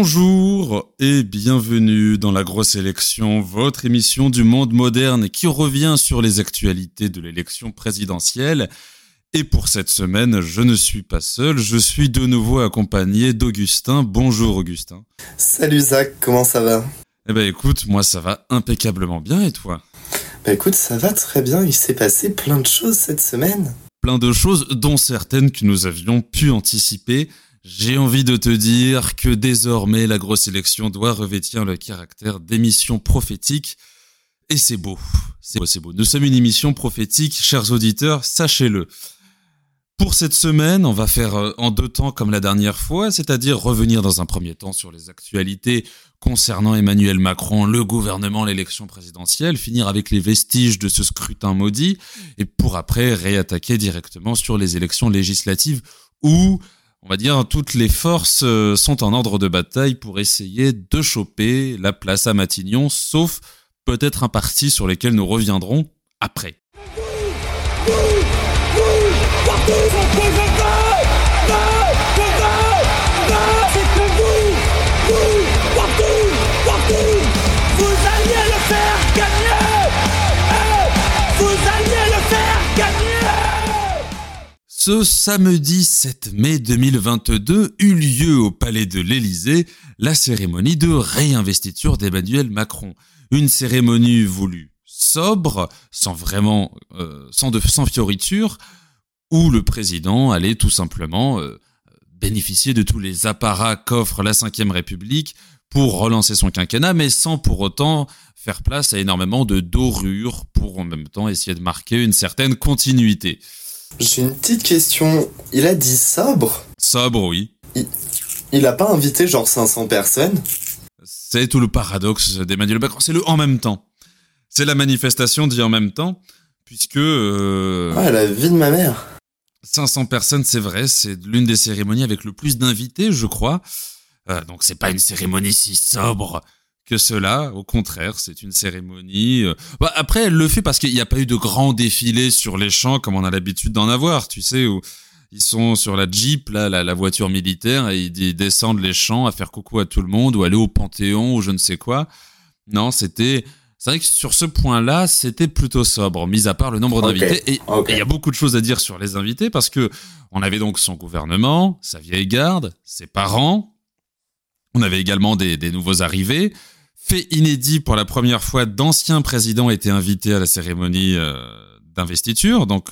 Bonjour et bienvenue dans la grosse élection, votre émission du monde moderne qui revient sur les actualités de l'élection présidentielle. Et pour cette semaine, je ne suis pas seul, je suis de nouveau accompagné d'Augustin. Bonjour Augustin. Salut Zach, comment ça va? Eh ben écoute, moi ça va impeccablement bien et toi? Bah écoute, ça va très bien, il s'est passé plein de choses cette semaine. Plein de choses, dont certaines que nous avions pu anticiper. J'ai envie de te dire que désormais la grosse élection doit revêtir le caractère d'émission prophétique. Et c'est beau, c'est beau, c'est beau. Nous sommes une émission prophétique, chers auditeurs, sachez-le. Pour cette semaine, on va faire euh, en deux temps comme la dernière fois, c'est-à-dire revenir dans un premier temps sur les actualités concernant Emmanuel Macron, le gouvernement, l'élection présidentielle, finir avec les vestiges de ce scrutin maudit, et pour après réattaquer directement sur les élections législatives où on va dire, toutes les forces euh, sont en ordre de bataille pour essayer de choper la place à Matignon, sauf peut-être un parti sur lesquels nous reviendrons après. Ce samedi 7 mai 2022 eut lieu au Palais de l'Élysée la cérémonie de réinvestiture d'Emmanuel Macron. Une cérémonie voulue sobre, sans vraiment, euh, sans de, sans fioriture, où le président allait tout simplement euh, bénéficier de tous les apparats qu'offre la Ve République pour relancer son quinquennat, mais sans pour autant faire place à énormément de dorures pour en même temps essayer de marquer une certaine continuité. J'ai une petite question. Il a dit sobre Sobre, oui. Il, a pas invité genre 500 personnes? C'est tout le paradoxe d'Emmanuel Macron. C'est le en même temps. C'est la manifestation dit en même temps, puisque. Euh, ouais, la vie de ma mère. 500 personnes, c'est vrai, c'est l'une des cérémonies avec le plus d'invités, je crois. Euh, donc c'est pas une cérémonie si sobre que cela. Au contraire, c'est une cérémonie. Euh, bah, après, elle le fait parce qu'il n'y a pas eu de grand défilé sur les champs comme on a l'habitude d'en avoir, tu sais, où ils sont sur la Jeep, là, la, voiture militaire, et ils descendent les champs à faire coucou à tout le monde ou aller au Panthéon ou je ne sais quoi. Non, c'était. C'est vrai que sur ce point-là, c'était plutôt sobre, mis à part le nombre d'invités. Et il y a beaucoup de choses à dire sur les invités parce que on avait donc son gouvernement, sa vieille garde, ses parents. On avait également des, des nouveaux arrivés. Fait inédit pour la première fois, d'anciens présidents étaient invités à la cérémonie euh, d'investiture. Donc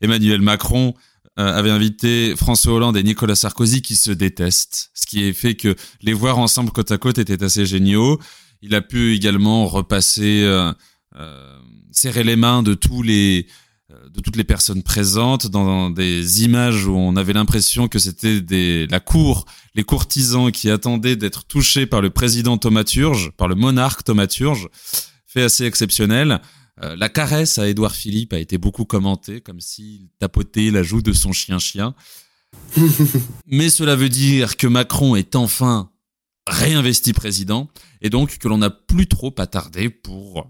Emmanuel Macron euh, avait invité François Hollande et Nicolas Sarkozy qui se détestent, ce qui fait que les voir ensemble côte à côte était assez géniaux. Il a pu également repasser, euh, serrer les mains de tous les de toutes les personnes présentes dans des images où on avait l'impression que c'était des la cour, les courtisans qui attendaient d'être touchés par le président Thaumaturge, par le monarque Thaumaturge, fait assez exceptionnel. Euh, la caresse à Édouard Philippe a été beaucoup commentée, comme s'il tapotait la joue de son chien-chien. Mais cela veut dire que Macron est enfin réinvesti président, et donc que l'on n'a plus trop à tarder pour euh,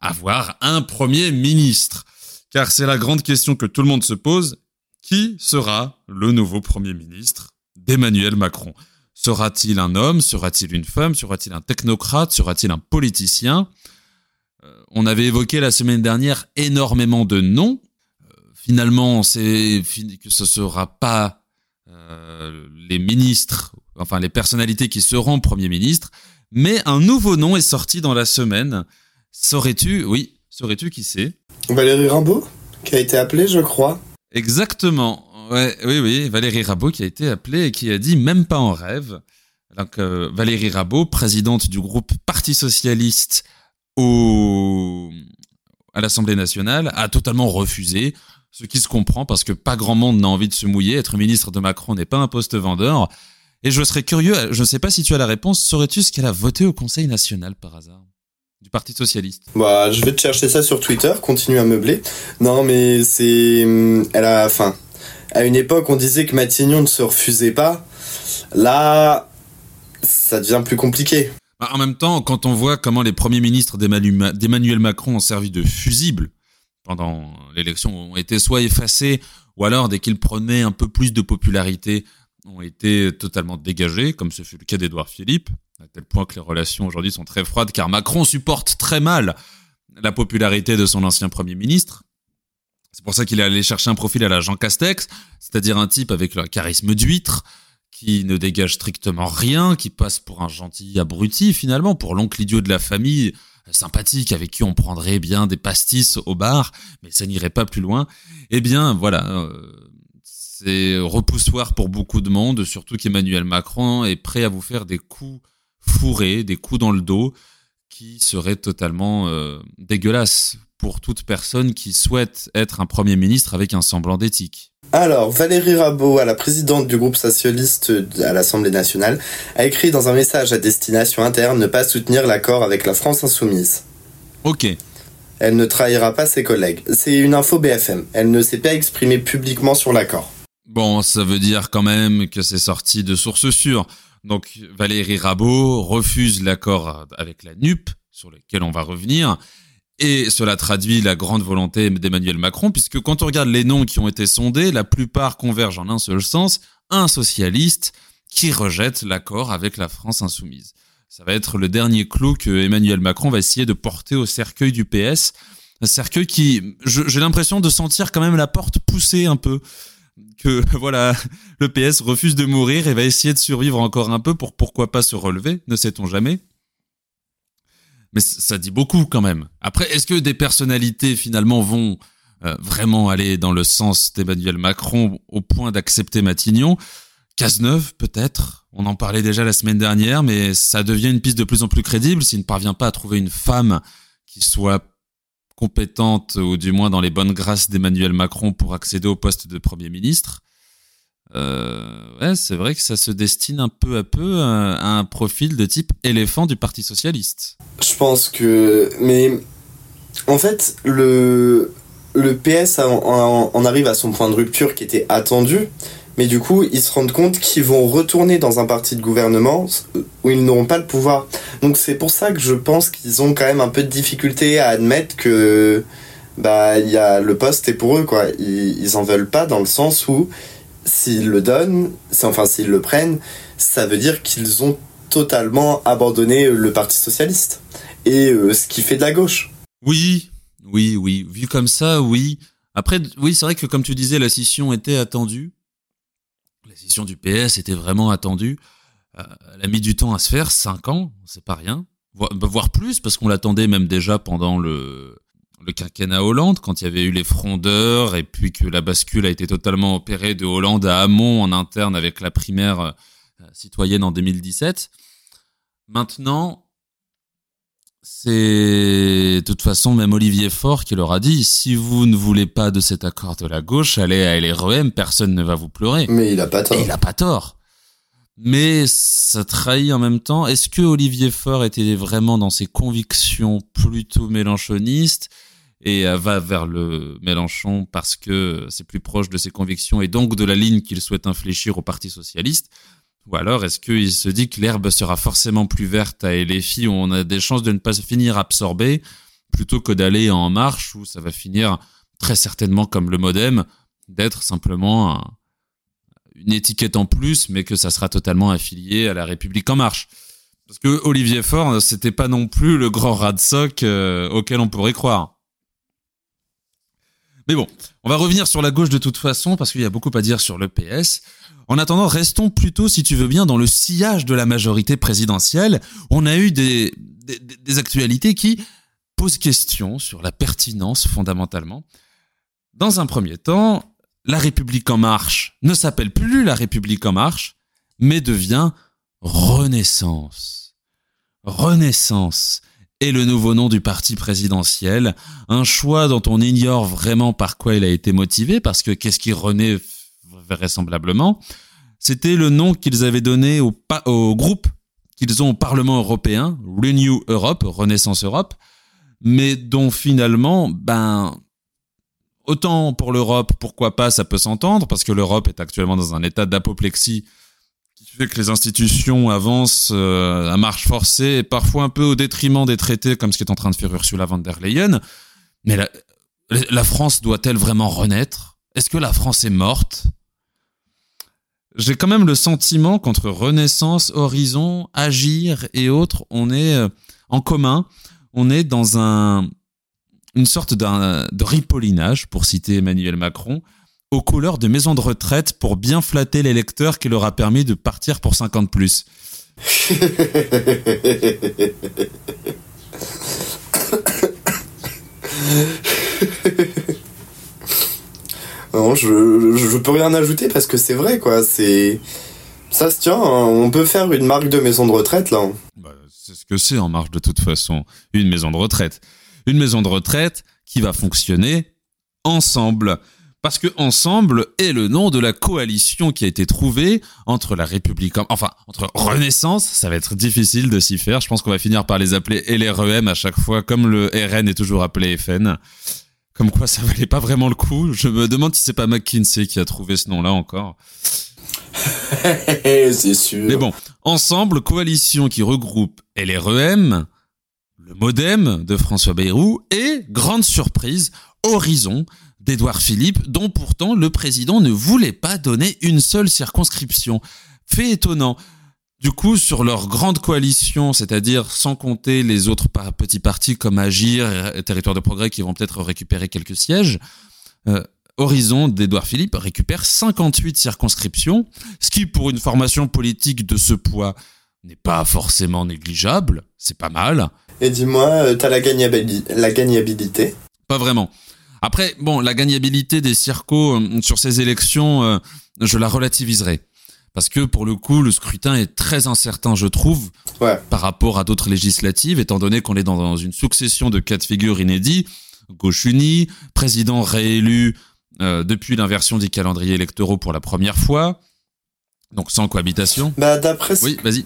avoir un premier ministre. Car c'est la grande question que tout le monde se pose. Qui sera le nouveau Premier ministre d'Emmanuel Macron? Sera-t-il un homme? Sera-t-il une femme? Sera-t-il un technocrate? Sera-t-il un politicien? Euh, On avait évoqué la semaine dernière énormément de noms. Euh, finalement, sait que ce sera pas euh, les ministres, enfin les personnalités qui seront Premier ministre, mais un nouveau nom est sorti dans la semaine. Saurais-tu, oui, saurais-tu qui c'est? Valérie Rabault, qui a été appelée, je crois. Exactement. Ouais, oui, oui, Valérie Rabault qui a été appelée et qui a dit même pas en rêve. Euh, Valérie Rabault, présidente du groupe Parti Socialiste au... à l'Assemblée nationale, a totalement refusé, ce qui se comprend parce que pas grand monde n'a envie de se mouiller. Être ministre de Macron n'est pas un poste vendeur. Et je serais curieux, je ne sais pas si tu as la réponse, saurais-tu ce qu'elle a voté au Conseil national par hasard? Parti socialiste Bah, je vais te chercher ça sur Twitter, continue à meubler. Non, mais c'est, hum, elle a, enfin, à une époque, on disait que Matignon ne se refusait pas. Là, ça devient plus compliqué. Bah, en même temps, quand on voit comment les premiers ministres d'Emmanuel Macron ont servi de fusibles pendant l'élection, ont été soit effacés, ou alors dès qu'ils prenaient un peu plus de popularité, ont été totalement dégagés, comme ce fut le cas d'Édouard Philippe, à tel point que les relations aujourd'hui sont très froides, car Macron supporte très mal la popularité de son ancien Premier ministre. C'est pour ça qu'il est allé chercher un profil à la Jean Castex, c'est-à-dire un type avec le charisme d'huître, qui ne dégage strictement rien, qui passe pour un gentil abruti finalement, pour l'oncle idiot de la famille, sympathique, avec qui on prendrait bien des pastis au bar, mais ça n'irait pas plus loin. Eh bien, voilà, euh, c'est repoussoir pour beaucoup de monde, surtout qu'Emmanuel Macron est prêt à vous faire des coups fourrés, des coups dans le dos, qui seraient totalement euh, dégueulasses pour toute personne qui souhaite être un Premier ministre avec un semblant d'éthique. Alors, Valérie Rabault, la présidente du groupe socialiste à l'Assemblée nationale, a écrit dans un message à destination interne ne pas soutenir l'accord avec la France insoumise. Ok. Elle ne trahira pas ses collègues. C'est une info BFM. Elle ne s'est pas exprimée publiquement sur l'accord. Bon, ça veut dire quand même que c'est sorti de sources sûres. Donc Valérie Rabault refuse l'accord avec la NUP, sur lequel on va revenir, et cela traduit la grande volonté d'Emmanuel Macron, puisque quand on regarde les noms qui ont été sondés, la plupart convergent en un seul sens, un socialiste qui rejette l'accord avec la France insoumise. Ça va être le dernier clou que Emmanuel Macron va essayer de porter au cercueil du PS. Un cercueil qui, j'ai l'impression de sentir quand même la porte pousser un peu. Que voilà, le PS refuse de mourir et va essayer de survivre encore un peu pour pourquoi pas se relever, ne sait-on jamais mais ça dit beaucoup quand même. Après, est-ce que des personnalités finalement vont euh, vraiment aller dans le sens d'Emmanuel Macron au point d'accepter Matignon? Cazeneuve, peut-être. On en parlait déjà la semaine dernière, mais ça devient une piste de plus en plus crédible s'il ne parvient pas à trouver une femme qui soit compétente, ou du moins dans les bonnes grâces d'Emmanuel Macron pour accéder au poste de Premier ministre. Euh, c'est vrai que ça se destine un peu à peu à, un profil de type éléphant du Parti socialiste. Je pense que, mais en fait, le le PS en, arrive à son point de rupture qui était attendu, mais du coup, ils se rendent compte qu'ils vont retourner dans un parti de gouvernement où ils n'auront pas le pouvoir. Donc c'est pour ça que je pense qu'ils ont quand même un peu de difficulté à admettre que bah il y a le poste est pour eux quoi. Ils, ils en veulent pas dans le sens où s'ils le donnent, enfin s'ils le prennent, ça veut dire qu'ils ont totalement abandonné le Parti socialiste et euh, ce qui fait de la gauche. Oui, oui, oui. Vu comme ça, oui. Après, oui, c'est vrai que comme tu disais, la scission était attendue. La scission du PS était vraiment attendue. Euh, elle a mis du temps à se faire, cinq ans, c'est pas rien. Voire plus, parce qu'on l'attendait même déjà pendant le, le quinquennat Hollande, quand il y avait eu les frondeurs, et puis que la bascule a été totalement opérée de Hollande à Hamon en interne avec la primaire euh, citoyenne en 2017. Maintenant, c'est de toute façon même Olivier Faure qui leur a dit si vous ne voulez pas de cet accord de la gauche, allez à LREM, personne ne va vous pleurer. Mais il a pas tort. il a pas tort. Mais ça trahit en même temps. Est-ce que Olivier Faure était vraiment dans ses convictions plutôt mélanchonistes et va vers le Mélenchon parce que c'est plus proche de ses convictions et donc de la ligne qu'il souhaite infléchir au Parti socialiste? Ou alors est-ce qu'il se dit que l'herbe sera forcément plus verte à LFI où on a des chances de ne pas finir absorbé plutôt que d'aller en marche où ça va finir très certainement comme le modem d'être simplement une étiquette en plus mais que ça sera totalement affilié à la République en marche parce que Olivier Faure, c'était pas non plus le grand rat de soc euh, auquel on pourrait croire. Mais bon, on va revenir sur la gauche de toute façon parce qu'il y a beaucoup à dire sur le PS. En attendant, restons plutôt, si tu veux bien, dans le sillage de la majorité présidentielle. On a eu des, actualités qui posent question sur la pertinence fondamentalement. Dans un premier temps, la République en marche ne s'appelle plus la République en marche, mais devient Renaissance. Renaissance et le nouveau nom du parti présidentiel, un choix dont on ignore vraiment par quoi il a été motivé, parce que qu'est-ce qui renaît vraisemblablement C'était le nom qu'ils avaient donné au, groupe qu'ils ont au Parlement européen, Renew Europe, Renaissance Europe, mais dont finalement, ben, autant pour l'Europe, pourquoi pas, ça peut s'entendre, parce que l'Europe est actuellement dans un état d'apoplexie qui fait que les institutions avancent euh, à marche forcée et parfois un peu au détriment des traités comme ce qui est en train de faire Ursula von der Leyen. Mais la France doit-elle vraiment renaître? Est-ce que la France est morte? J'ai quand même le sentiment qu'entre Renaissance, Horizon, Agir et autres, on est euh, en commun, on est dans un une sorte d'un de ripollinage, pour citer Emmanuel Macron, aux couleurs de maison de retraite pour bien flatter les lecteurs qui leur a permis de partir pour 50 plus. non, je, je peux rien ajouter parce que c'est vrai, quoi. C'est. Ça se tient, hein. on peut faire une marque de maison de retraite, là. Bah, c'est ce que c'est en marche de toute façon. Une maison de retraite. Une maison de retraite qui va fonctionner ensemble. Parce que Ensemble est le nom de la coalition qui a été trouvée entre la République, enfin, entre Renaissance, ça va être difficile de s'y faire. Je pense qu'on va finir par les appeler LREM à chaque fois, comme le RN est toujours appelé FN. Comme quoi, ça valait pas vraiment le coup. Je me demande si c'est pas McKinsey qui a trouvé ce nom-là encore. c'est sûr. Mais bon, Ensemble, coalition qui regroupe LREM, le Modem de François Bayrou et, grande surprise, Horizon, d'Édouard Philippe, dont pourtant le président ne voulait pas donner une seule circonscription. Fait étonnant. Du coup, sur leur grande coalition, c'est-à-dire sans compter les autres petits partis comme Agir et Territoire de Progrès qui vont peut-être récupérer quelques sièges, euh, Horizon d'Édouard Philippe récupère 58 circonscriptions, ce qui pour une formation politique de ce poids n'est pas forcément négligeable, c'est pas mal. Et dis-moi, euh, t'as la, la gagnabilité? Pas vraiment. Après, bon, la gagnabilité des circos euh, sur ces élections, euh, je la relativiserai. Parce que pour le coup, le scrutin est très incertain, je trouve, par rapport à d'autres législatives, étant donné qu'on est dans, une succession de cas de figure inédits. Gauche unie, président réélu euh, depuis l'inversion des calendriers électoraux pour la première fois, donc sans cohabitation. Bah d'après. Oui, vas-y.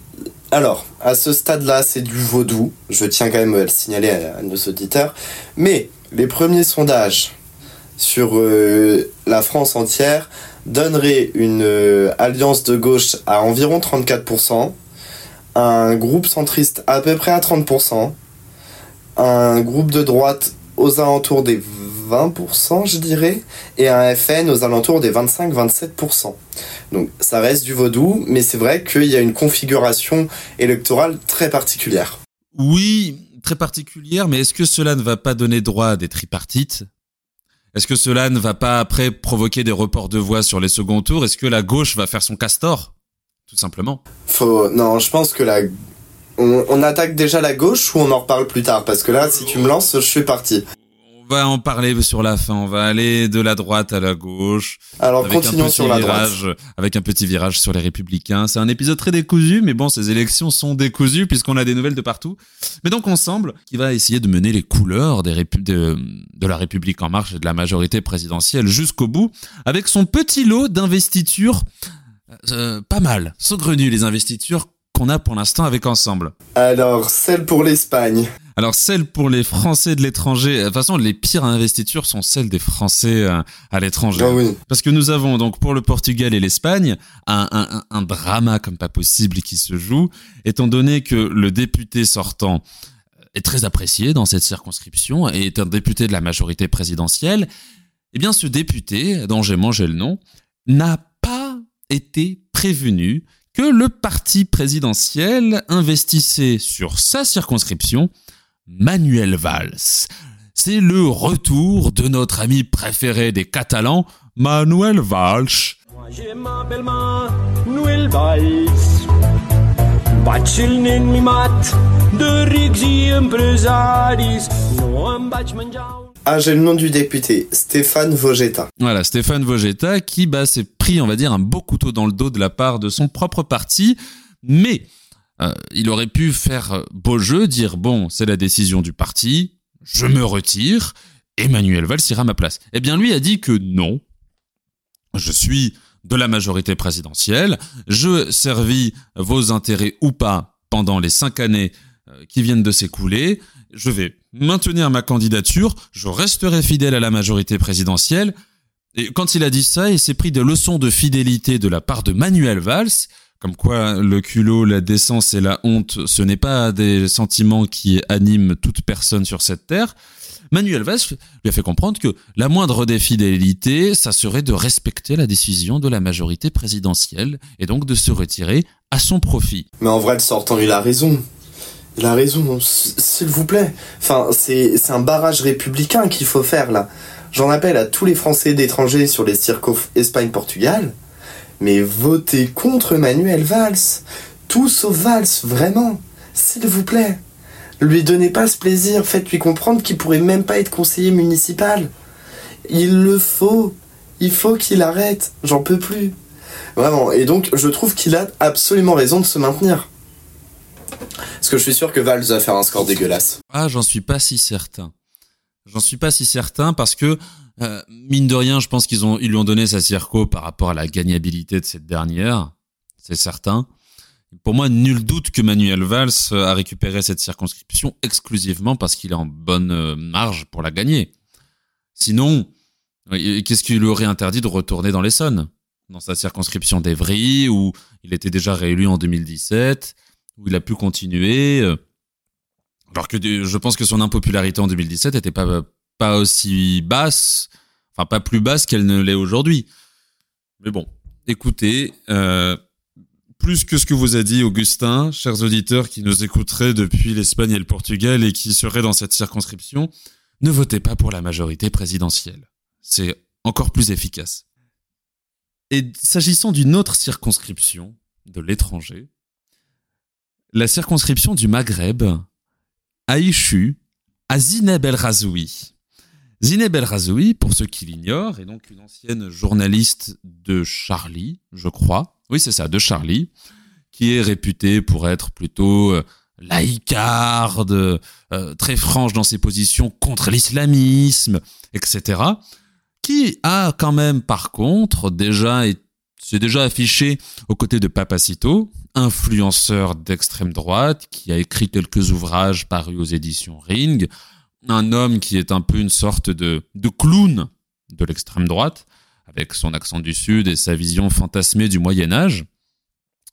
Alors, à ce stade-là, c'est du vaudou. Je tiens quand même à le signaler à nos auditeurs. Mais les premiers sondages sur euh, la France entière donneraient une euh, alliance de gauche à environ 34%, un groupe centriste à peu près à 30%, un groupe de droite aux alentours des 20%, je dirais, et un FN aux alentours des 25-27%. Donc ça reste du vaudou, mais c'est vrai qu'il y a une configuration électorale très particulière. Oui, très particulière, mais est-ce que cela ne va pas donner droit à des tripartites? Est-ce que cela ne va pas après provoquer des reports de voix sur les seconds tours? Est-ce que la gauche va faire son castor? Tout simplement. Faut... Non, je pense que la... On, attaque déjà la gauche ou on en reparle plus tard? Parce que là, si tu me lances, je suis parti on va en parler sur la fin. On va aller de la droite à la gauche. Alors avec continuons sur la virage, droite. Avec un petit virage sur les républicains. C'est un épisode très décousu, mais bon, ces élections sont décousues puisqu'on a des nouvelles de partout. Mais donc ensemble, qui va essayer de mener les couleurs des de, de la République en marche et de la majorité présidentielle jusqu'au bout, avec son petit lot d'investitures euh, pas mal, saugrenues les investitures qu'on a pour l'instant avec Ensemble. Alors, celle pour l'Espagne. Alors celles pour les Français de l'étranger, de toute façon les pires investitures sont celles des Français euh, à l'étranger. Ah oui. Parce que nous avons donc pour le Portugal et l'Espagne un, un, un, drama comme pas possible qui se joue, étant donné que le député sortant est très apprécié dans cette circonscription et est un député de la majorité présidentielle. Eh bien ce député, dont j'ai mangé le nom, n'a pas été prévenu que le parti présidentiel investissait sur sa circonscription Manuel Valls. C'est le retour de notre ami préféré des Catalans, Manuel Valls. Ah, j'ai le nom du député, Stéphane Vogetta. Voilà, Stéphane Vogetta qui bah, s'est pris, on va dire, un beau couteau dans le dos de la part de son propre parti, mais euh, il aurait pu faire beau jeu, dire bon, c'est la décision du parti, je me retire, Emmanuel Valls ira à ma place. Eh bien, lui a dit que non, je suis de la majorité présidentielle, je servis vos intérêts ou pas pendant les cinq années euh, qui viennent de s'écouler, je vais maintenir ma candidature, je resterai fidèle à la majorité présidentielle. Et quand il a dit ça, il s'est pris des leçons de fidélité de la part de Manuel Valls, comme quoi le culot, la décence et la honte, ce n'est pas des sentiments qui animent toute personne sur cette terre. Manuel Valls lui a fait comprendre que la moindre des fidélités, ça serait de respecter la décision de la majorité présidentielle et donc de se retirer à son profit. Mais en vrai, le sortant, il a raison. Il a raison, s'il vous plaît. Enfin, c'est un barrage républicain qu'il faut faire là. J'en appelle à tous les Français d'étrangers sur les circos Espagne-Portugal. Mais votez contre Manuel Valls. Tous au Valls, vraiment. S'il vous plaît. Lui donnez pas ce plaisir, faites-lui comprendre qu'il pourrait même pas être conseiller municipal. Il le faut. Il faut qu'il arrête. J'en peux plus. Vraiment. Et donc, je trouve qu'il a absolument raison de se maintenir. Parce que je suis sûr que Valls va faire un score dégueulasse. Ah, j'en suis pas si certain. J'en suis pas si certain parce que, euh, mine de rien, je pense qu'ils ont, ils lui ont donné sa circo par rapport à la gagnabilité de cette dernière. C'est certain. Pour moi, nul doute que Manuel Valls a récupéré cette circonscription exclusivement parce qu'il est en bonne euh, marge pour la gagner. Sinon, qu'est-ce qui lui aurait interdit de retourner dans l'Essonne? Dans sa circonscription d'Evry, où il était déjà réélu en 2017, où il a pu continuer. Euh, alors que je pense que son impopularité en 2017 n'était pas, pas aussi basse, enfin pas plus basse qu'elle ne l'est aujourd'hui. Mais bon, écoutez, euh, plus que ce que vous a dit Augustin, chers auditeurs qui nous écouteraient depuis l'Espagne et le Portugal et qui seraient dans cette circonscription, ne votez pas pour la majorité présidentielle. C'est encore plus efficace. Et s'agissant d'une autre circonscription de l'étranger, la circonscription du Maghreb a échu à Zineb El Razoui. Zineb El Razoui, pour ceux qui l'ignorent, est donc une ancienne journaliste de Charlie, je crois, oui, c'est ça, de Charlie, qui est réputé pour être plutôt euh, laïcarde, euh, très franche dans ses positions contre l'islamisme, etc. Qui a quand même, par contre, déjà s'est déjà affiché aux côtés de Papacito, influenceur d'extrême droite, qui a écrit quelques ouvrages parus aux éditions Ring, un homme qui est un peu une sorte de, de clown de l'extrême droite, avec son accent du Sud et sa vision fantasmée du Moyen Âge,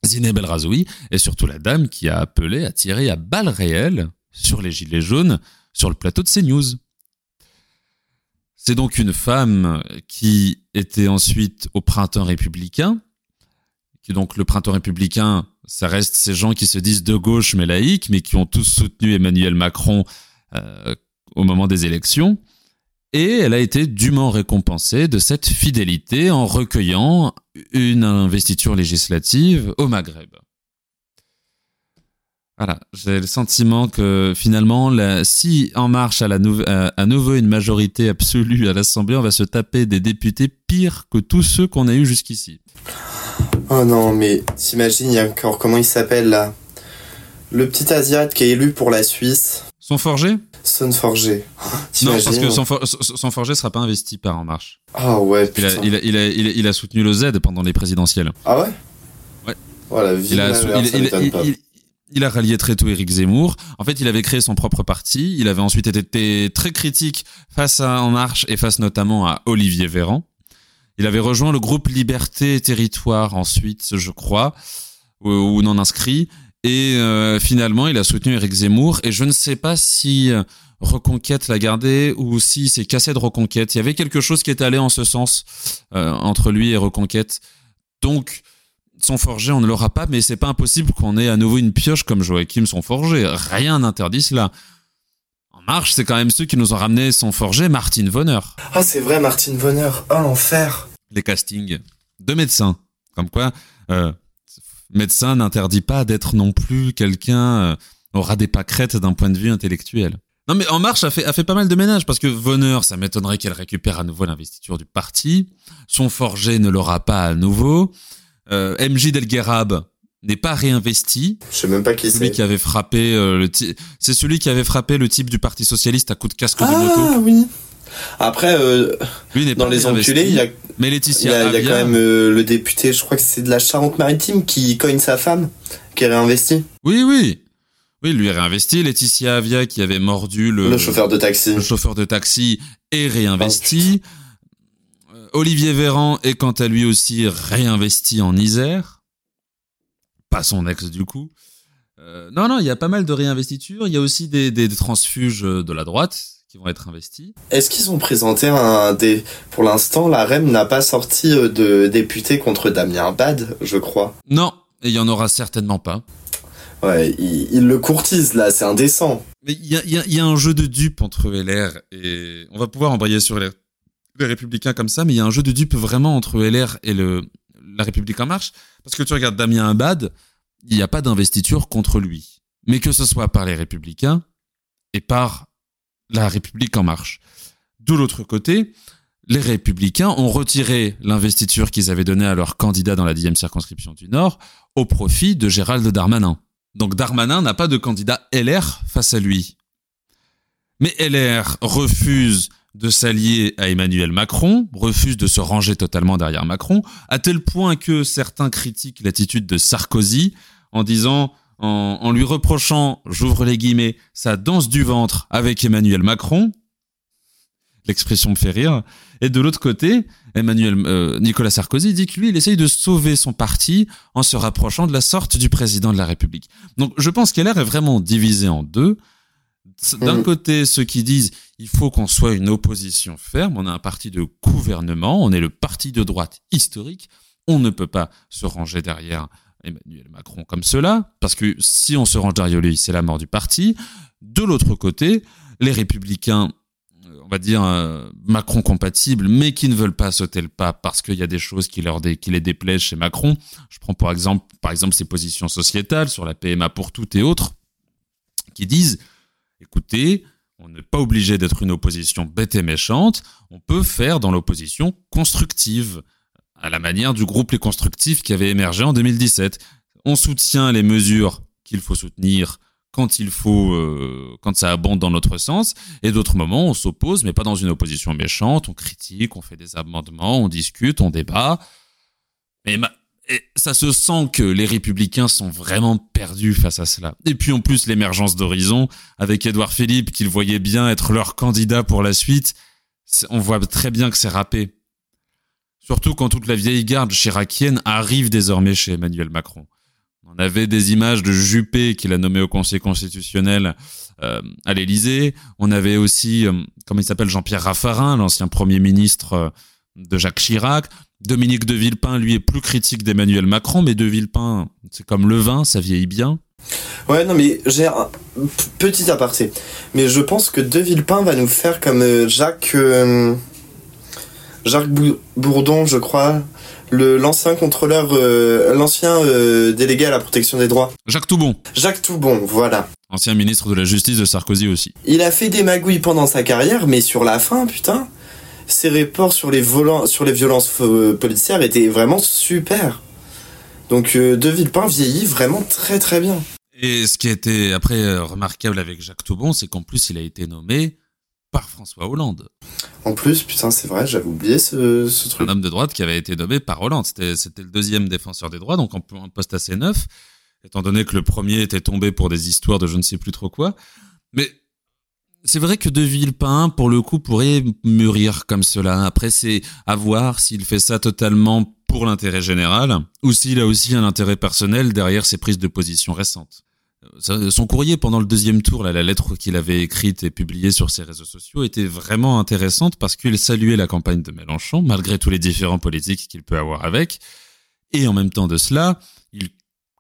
Zineb El Razoui est surtout la dame qui a appelé à tirer à balles réelles sur les gilets jaunes sur le plateau de CNews. C'est donc une femme qui était ensuite au printemps républicain, qui donc le printemps républicain, ça reste ces gens qui se disent de gauche mais laïcs, mais qui ont tous soutenu Emmanuel Macron euh, au moment des élections et elle a été dûment récompensée de cette fidélité en recueillant une investiture législative au Maghreb. Voilà, j'ai le sentiment que finalement, si En Marche a à nouveau une majorité absolue à l'Assemblée, on va se taper des députés pires que tous ceux qu'on a eu jusqu'ici. Oh non, mais t'imagines, il y a encore comment il s'appelle là? Le petit Asiate qui est élu pour la Suisse. Son forgé son Forgé. Non, parce que son, son Forgé sera pas investi par En Marche. Ah ouais, il a, il, a, il, a, il, a, soutenu le Z pendant les présidentielles. Ah ouais? Ouais. Il, a, il, a rallié très tôt Éric Zemmour. En fait, il avait créé son propre parti. Il avait ensuite été très critique face à En Marche et face notamment à Olivier Véran. Il avait rejoint le groupe Liberté et Territoire ensuite, je crois, ou non inscrit. Et euh, finalement, il a soutenu Eric Zemmour. Et je ne sais pas si euh, Reconquête l'a gardé ou si c'est cassé de Reconquête. Il y avait quelque chose qui était allé en ce sens euh, entre lui et Reconquête. Donc, son forgé, on ne l'aura pas, mais c'est pas impossible qu'on ait à nouveau une pioche comme Joachim son forgé. Rien n'interdit cela. En marche, c'est quand même ceux qui nous ont ramené son forgé, Martine Vonner. Ah, c'est vrai, Martine Vonner. Oh, l'enfer. Les castings de médecins. Comme quoi, euh, médecin n'interdit pas d'être non plus quelqu'un euh, aura des pâquerettes d'un point de vue intellectuel. Non mais En Marche a fait, a fait pas mal de ménage parce que Vonner, ça m'étonnerait qu'elle récupère à nouveau l'investiture du parti. Son forgé ne l'aura pas à nouveau. Euh, MJ Delguerab n'est pas réinvesti. Je sais même pas qui c'est. Celui qui avait frappé euh, le c'est celui qui avait frappé le type du Parti socialiste à coup de casque de moto. Ah oui. Après, euh, dans les enculés, il y a, mais Laetitia il y a, quand même euh, le député, je crois que c'est de la Charente-Maritime, qui cogne sa femme, qui est réinvesti. Oui, oui. Oui, lui est réinvesti. Laetitia Avia, qui avait mordu le, le chauffeur de taxi. Le chauffeur de taxi est réinvesti. Oh, Olivier Véran est quant à lui aussi réinvesti en Isère. pas son ex du coup. Euh, non, non, il y a pas mal de réinvestitures. Il y a aussi des, des, transfuges de la droite qui vont être investis. Est-ce qu'ils ont présenté un des... Pour l'instant, la REM n'a pas sorti de député contre Damien Bad, je crois? Non, et il y en aura certainement pas. Ouais, il, le courtise là, c'est indécent. Mais il y a, y a, un jeu de dupes entre LR et... On va pouvoir embrayer sur les, les Républicains comme ça, mais il y a un jeu de dupes vraiment entre LR et le, la République en marche. Parce que tu regardes Damien Abad, il n'y a pas d'investiture contre lui. Mais que ce soit par les Républicains et par la République en marche. De l'autre côté, les Républicains ont retiré l'investiture qu'ils avaient donnée à leur candidat dans la 10e circonscription du Nord au profit de Gérald Darmanin. Donc Darmanin n'a pas de candidat LR face à lui. Mais LR refuse de s'allier à Emmanuel Macron, refuse de se ranger totalement derrière Macron, à tel point que certains critiquent l'attitude de Sarkozy en disant, en, lui reprochant, j'ouvre les guillemets, sa danse du ventre avec Emmanuel Macron. L'expression me fait rire. Et de l'autre côté, Emmanuel euh, Nicolas Sarkozy dit que lui, il essaye de sauver son parti en se rapprochant de la sorte du président de la République. Donc, je pense qu'LR est vraiment divisé en deux. D'un mmh. côté, ceux qui disent il faut qu'on soit une opposition ferme, on a un parti de gouvernement, on est le parti de droite historique, on ne peut pas se ranger derrière Emmanuel Macron comme cela, parce que si on se range derrière lui, c'est la mort du parti. De l'autre côté, les républicains, on va dire euh, Macron compatibles, mais qui ne veulent pas sauter le pas parce qu'il y a des choses qui, leur qui les déplaisent chez Macron. Je prends par exemple, par exemple ses positions sociétales sur la PMA pour toutes et autres, qui disent écoutez, on n'est pas obligé d'être une opposition bête et méchante, on peut faire dans l'opposition constructive, à la manière du groupe Les Constructifs qui avait émergé en 2017. On soutient les mesures qu'il faut soutenir quand il faut, euh, quand ça abonde dans notre sens, et d'autres moments on s'oppose, mais pas dans une opposition méchante, on critique, on fait des amendements, on discute, on débat. Mais et ça se sent que les républicains sont vraiment perdus face à cela. Et puis en plus l'émergence d'Horizon, avec Édouard Philippe, qu'ils voyaient bien être leur candidat pour la suite, on voit très bien que c'est râpé. Surtout quand toute la vieille garde chiracienne arrive désormais chez Emmanuel Macron. On avait des images de Juppé qu'il a nommé au Conseil constitutionnel euh, à l'Élysée. On avait aussi, euh, comment il s'appelle, Jean-Pierre Raffarin, l'ancien Premier ministre euh, de Jacques Chirac. Dominique de Villepin, lui, est plus critique d'Emmanuel Macron, mais de Villepin, c'est comme le vin, ça vieillit bien. Ouais, non, mais j'ai un petit aparté. Mais je pense que De Villepin va nous faire comme euh, Jacques. Euh, Jacques Bourdon, je crois. Le, l'ancien contrôleur, euh, l'ancien délégué à la protection des droits. Jacques Toubon. Jacques Toubon, voilà. Ancien ministre de la Justice de Sarkozy aussi. Il a fait des magouilles pendant sa carrière, mais sur la fin, putain, ces reports sur les, sur les violences euh, policières étaient vraiment super. Donc euh, De Villepin vieillit vraiment très très bien. Et ce qui a été après euh, remarquable avec Jacques Toubon, c'est qu'en plus il a été nommé par François Hollande. En plus, putain, c'est vrai, j'avais oublié ce, ce, truc. Un homme de droite qui avait été nommé par Hollande. C'était, c'était le deuxième défenseur des droits, donc en poste assez neuf, étant donné que le premier était tombé pour des histoires de je ne sais plus trop quoi. Mais c'est vrai que De Villepin, pour le coup, pourrait mûrir comme cela. Après, c'est à voir s'il fait ça totalement pour l'intérêt général ou s'il a aussi un intérêt personnel derrière ses prises de position récentes. Son courrier pendant le deuxième tour, la lettre qu'il avait écrite et publiée sur ses réseaux sociaux était vraiment intéressante parce qu'il saluait la campagne de Mélenchon, malgré tous les différents politiques qu'il peut avoir avec. Et en même temps de cela, il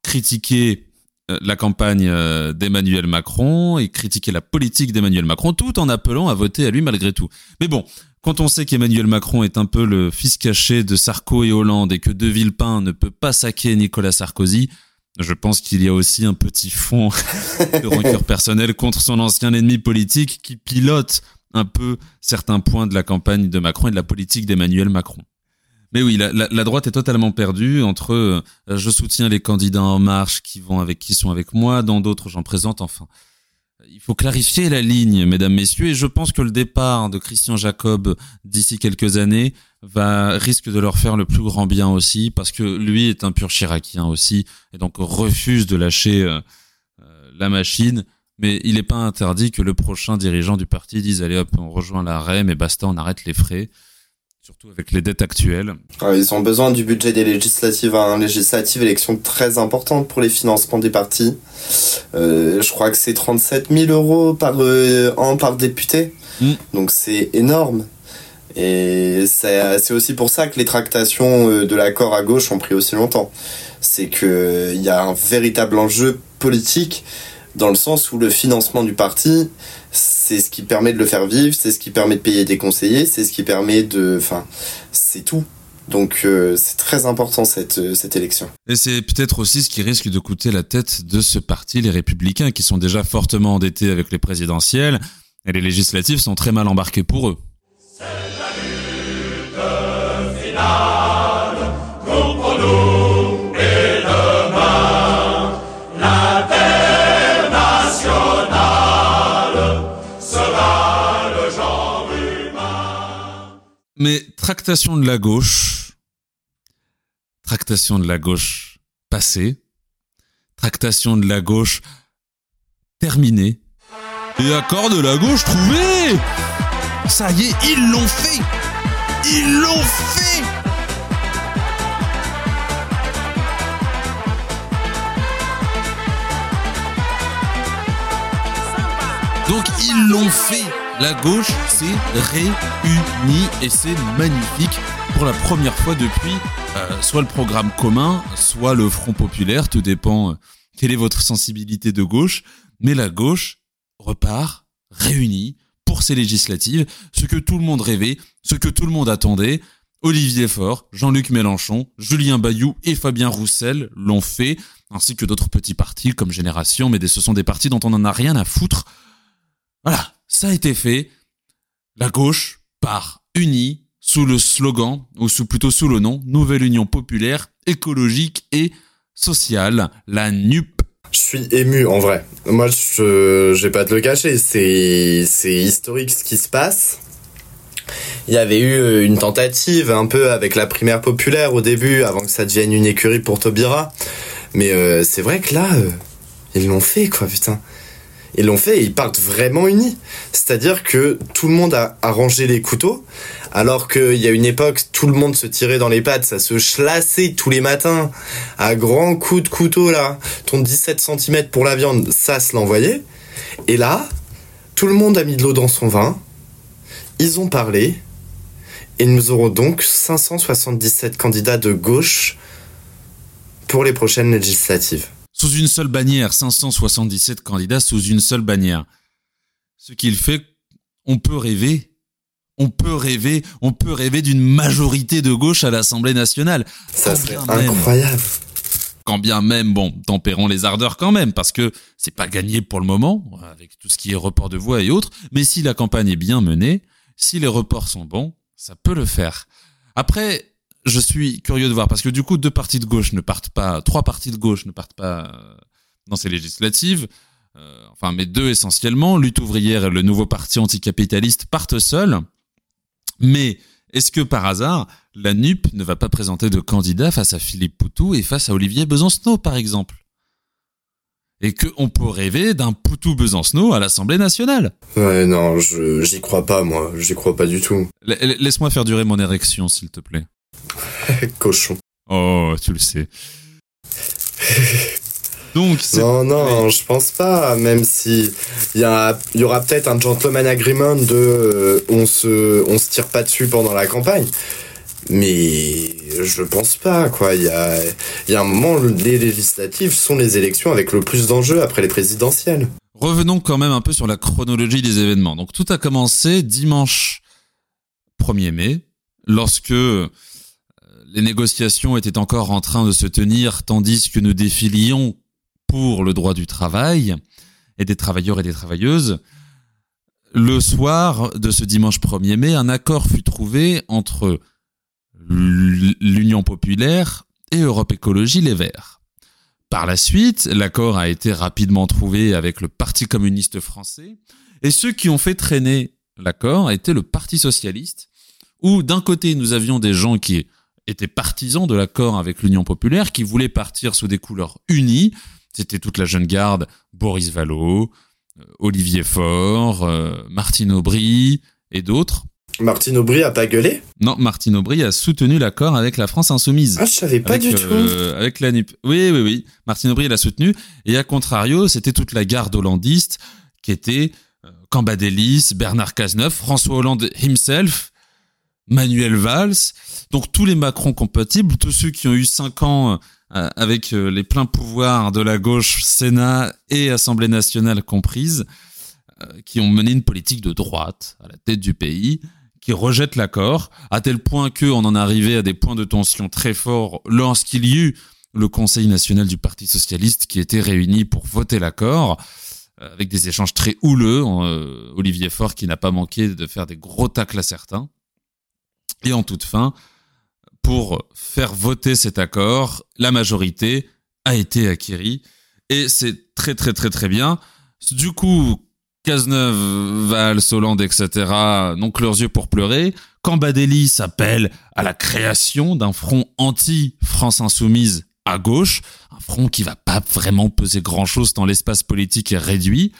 critiquait euh, la campagne euh, d'Emmanuel Macron et critiquer la politique d'Emmanuel Macron tout en appelant à voter à lui malgré tout. Mais bon, quand on sait qu'Emmanuel Macron est un peu le fils caché de Sarko et Hollande et que De Villepin ne peut pas saquer Nicolas Sarkozy, je pense qu'il y a aussi un petit fond de rancœur personnel contre son ancien ennemi politique qui pilote un peu certains points de la campagne de Macron et de la politique d'Emmanuel Macron. Mais oui, la, la, droite est totalement perdue entre euh, je soutiens les candidats en marche qui vont avec qui sont avec moi, dans d'autres j'en présente. Enfin, il faut clarifier la ligne, mesdames, messieurs, et je pense que le départ de Christian Jacob d'ici quelques années va risque de leur faire le plus grand bien aussi, parce que lui est un pur chiracien aussi, et donc refuse de lâcher euh, euh, la machine. Mais il n'est pas interdit que le prochain dirigeant du parti dise allez hop, on rejoint la REM et basta, on arrête les frais surtout avec les dettes actuelles. Ils ont besoin du budget des législatives, hein. législative, élection très importante pour les financements des partis. Euh, je crois que c'est 37 000 euros par euh, an par député, mm. donc c'est énorme. Et c'est aussi pour ça que les tractations euh, de l'accord à gauche ont pris aussi longtemps. C'est qu'il y a un véritable enjeu politique dans le sens où le financement du parti, c'est ce qui permet de le faire vivre, c'est ce qui permet de payer des conseillers, c'est ce qui permet de... Enfin, c'est tout. Donc euh, c'est très important cette, euh, cette élection. Et c'est peut-être aussi ce qui risque de coûter la tête de ce parti, les républicains, qui sont déjà fortement endettés avec les présidentielles, et les législatives sont très mal embarquées pour eux. Mais tractation de la gauche, tractation de la gauche passée, tractation de la gauche terminée, et accord de la gauche trouvé Ça y est, ils l'ont fait Ils l'ont fait. Donc ils l'ont fait. La gauche s'est réunie et c'est magnifique. Pour la première fois depuis euh, soit le programme commun, soit le Front populaire, tout dépend euh, quelle est votre sensibilité de gauche, mais la gauche repart réunie pour ces législatives, ce que tout le monde rêvait, ce que tout le monde attendait. Olivier Faure, Jean-Luc Mélenchon, Julien Bayou et Fabien Roussel l'ont fait, ainsi que d'autres petits partis comme Génération, mais ce sont des partis dont on n'en a rien à foutre. Voilà, ça a été fait. La gauche part unie sous le slogan, ou sous, plutôt sous le nom, Nouvelle Union Populaire, Écologique et Sociale, la NUP. Je suis ému en vrai. Moi, je, je vais pas te le cacher, c'est, historique ce qui se passe. Il y avait eu euh, une tentative un peu avec la primaire populaire au début, avant que ça devienne une écurie pour Tobira. Mais euh, c'est vrai que là, euh, ils l'ont fait, quoi, putain. Ils l'ont fait et ils partent vraiment unis. C'est-à-dire que tout le monde a, rangé les couteaux, alors qu'il y a une époque, tout le monde se tirait dans les pattes, ça se chlassait tous les matins à grands coups de couteau là. Ton 17 cm pour la viande, ça se l'envoyait. Et là, tout le monde a mis de l'eau dans son vin. Ils ont parlé. Et nous aurons donc 577 candidats de gauche pour les prochaines législatives sous une seule bannière, 577 candidats sous une seule bannière. Ce qu'il fait, on peut rêver, on peut rêver, on peut rêver d'une majorité de gauche à l'Assemblée nationale. Ça serait incroyable. quand bien même, bon, tempérons les ardeurs quand même, parce que c'est pas gagné pour le moment, avec tout ce qui est report de voix et autres, mais si la campagne est bien menée, si les reports sont bons, ça peut le faire. Après, je suis curieux de voir parce que du coup deux partis de gauche ne partent pas, trois partis de gauche ne partent pas euh, dans ces législatives. Euh, enfin, mais deux essentiellement, lutte ouvrière et le nouveau parti anticapitaliste partent seuls. Mais est-ce que par hasard, la NUP ne va pas présenter de candidat face à Philippe Poutou et face à Olivier Besancenot, par exemple? Et qu'on peut rêver d'un Poutou Besancenot à l'Assemblée nationale? Ouais, non, j'y crois pas, moi. J'y crois pas du tout. Laisse-moi faire durer mon érection, s'il te plaît. Cochon. Oh, tu le sais. Donc, non, non, je pense pas. Même si il y, y aura peut-être un gentleman agreement de euh, on se on se tire pas dessus pendant la campagne. Mais je pense pas, quoi. Il y a, y a un moment, les législatives sont les élections avec le plus d'enjeux après les présidentielles. Revenons quand même un peu sur la chronologie des événements. Donc tout a commencé dimanche 1er mai, lorsque les négociations étaient encore en train de se tenir tandis que nous défilions pour le droit du travail et des travailleurs et des travailleuses. Le soir de ce dimanche 1er mai, un accord fut trouvé entre l'Union populaire et Europe Écologie Les Verts. Par la suite, l'accord a été rapidement trouvé avec le Parti communiste français et ceux qui ont fait traîner l'accord étaient le Parti socialiste où d'un côté nous avions des gens qui était partisan de l'accord avec l'Union populaire, qui voulait partir sous des couleurs unies. C'était toute la jeune garde, Boris Vallot, euh, Olivier Faure, euh, Martine Aubry et d'autres. Martine Aubry a pas gueulé? Non, Martine Aubry a soutenu l'accord avec la France insoumise. Ah, je savais pas du tout. Euh, avec la NUP. Oui, oui, oui. Martine Aubry l'a soutenu. Et à contrario, c'était toute la garde hollandiste qui était Cambadélis, Bernard Cazeneuve, François Hollande himself, Manuel Valls. Donc tous les Macron compatibles, tous ceux qui ont eu cinq ans euh, avec les pleins pouvoirs de la gauche, Sénat et Assemblée nationale comprises, qui ont mené une politique de droite à la tête du pays qui rejette l'accord, à tel point qu'on en arrivait à des points de tension très forts lorsqu'il y eut le Conseil national du Parti socialiste qui était réuni pour voter l'accord, euh, avec des échanges très houleux. Euh, Olivier Faure qui n'a pas manqué de faire des gros tacles à certains. Et en toute fin, pour faire voter cet accord, la majorité a été acquérie. Et c'est très très très très bien. Du coup, Cazeneuve, Val, Solande, etc. n'ont que leurs yeux pour pleurer. Cambadélis s'appelle à la création d'un front anti-France insoumise à gauche, un front qui va pas vraiment peser grand-chose tant l'espace politique est réduit.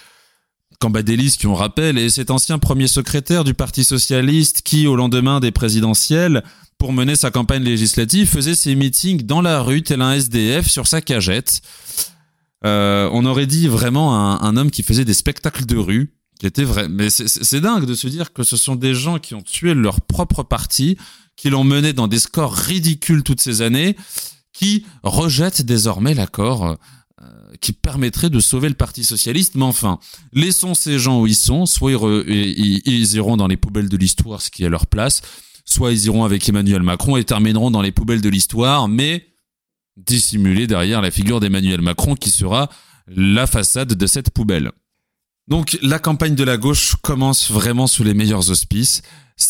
Cambadélis, qui on rappelle, est cet ancien premier secrétaire du Parti socialiste qui, au lendemain des présidentielles, pour mener sa campagne législative, faisait ses meetings dans la rue tel un SDF sur sa cagette. Euh, on aurait dit vraiment un, homme qui faisait des spectacles de rue, qui était vrai. Mais c'est dingue de se dire que ce sont des gens qui ont tué leur propre parti, qui l'ont mené dans des scores ridicules toutes ces années, qui rejettent désormais l'accord euh, qui permettrait de sauver le Parti socialiste. Mais enfin, laissons ces gens où ils sont, soit ils, iront dans les poubelles de l'histoire, ce qui est leur place, soit ils iront avec Emmanuel Macron et termineront dans les poubelles de l'histoire, mais dissimulé derrière la figure d'Emmanuel Macron qui sera la façade de cette poubelle. Donc la campagne de la gauche commence vraiment sous les meilleurs auspices.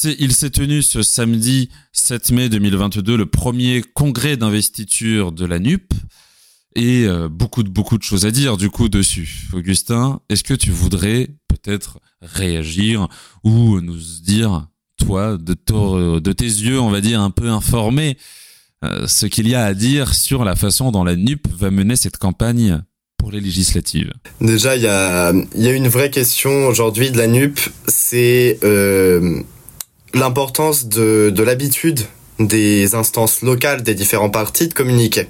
il s'est tenu ce samedi 7 mai 2022 le premier congrès d'investiture de la NUP et euh, beaucoup de beaucoup de choses à dire du coup dessus. Augustin, est-ce que tu voudrais peut-être réagir ou nous dire toi de, tes yeux, on va dire un peu informés euh, ce qu'il y a à dire sur la façon dont la NUP va mener cette campagne pour les législatives? Déjà, il y a, une vraie question aujourd'hui de la NUP, c'est euh, l'importance de l'habitude des instances locales des différents partis de communiquer.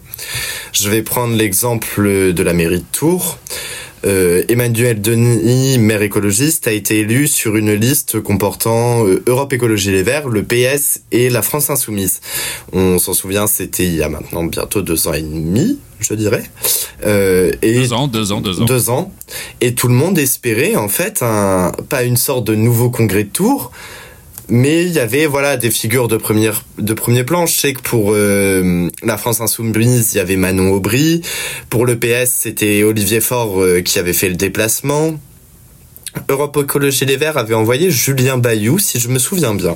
Je vais prendre l'exemple de la mairie de Tours. Euh, Emmanuel Denis, maire écologiste, a été élu sur une liste comportant euh, Europe Écologie Les Verts, le PS et la France Insoumise. On s'en souvient, c'était il y a maintenant bientôt deux ans et demi, je dirais. Euh, et deux ans, deux ans, deux ans. Deux ans. Et tout le monde espérait en fait un, pas une sorte de nouveau congrès de Tours, mais il y avait voilà des figures de première de premier plan. Je sais que pour euh, la France insoumise, il y avait Manon Aubry. Pour le PS, c'était Olivier Faure euh, qui avait fait le déplacement. Europe Écologie Les Verts avait envoyé Julien Bayou, si je me souviens bien.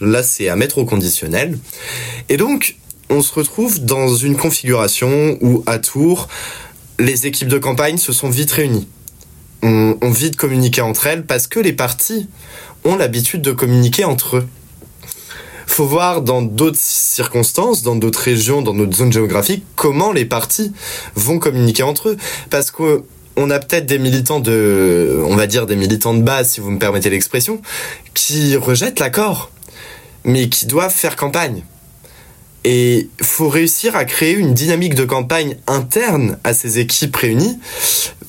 Là, c'est à mettre au conditionnel. Et donc, on se retrouve dans une configuration où, à Tours, les équipes de campagne se sont vite réunies. On, on vite communiqué entre elles parce que les partis l'habitude de communiquer entre eux. Faut voir dans d'autres circonstances, dans d'autres régions, dans d'autres zones géographiques, comment les partis vont communiquer entre eux. Parce que on a peut-être des militants de, on va dire des militants de base, si vous me permettez l'expression, qui rejettent l'accord, mais qui doivent faire campagne. Et faut réussir à créer une dynamique de campagne interne à ces équipes réunies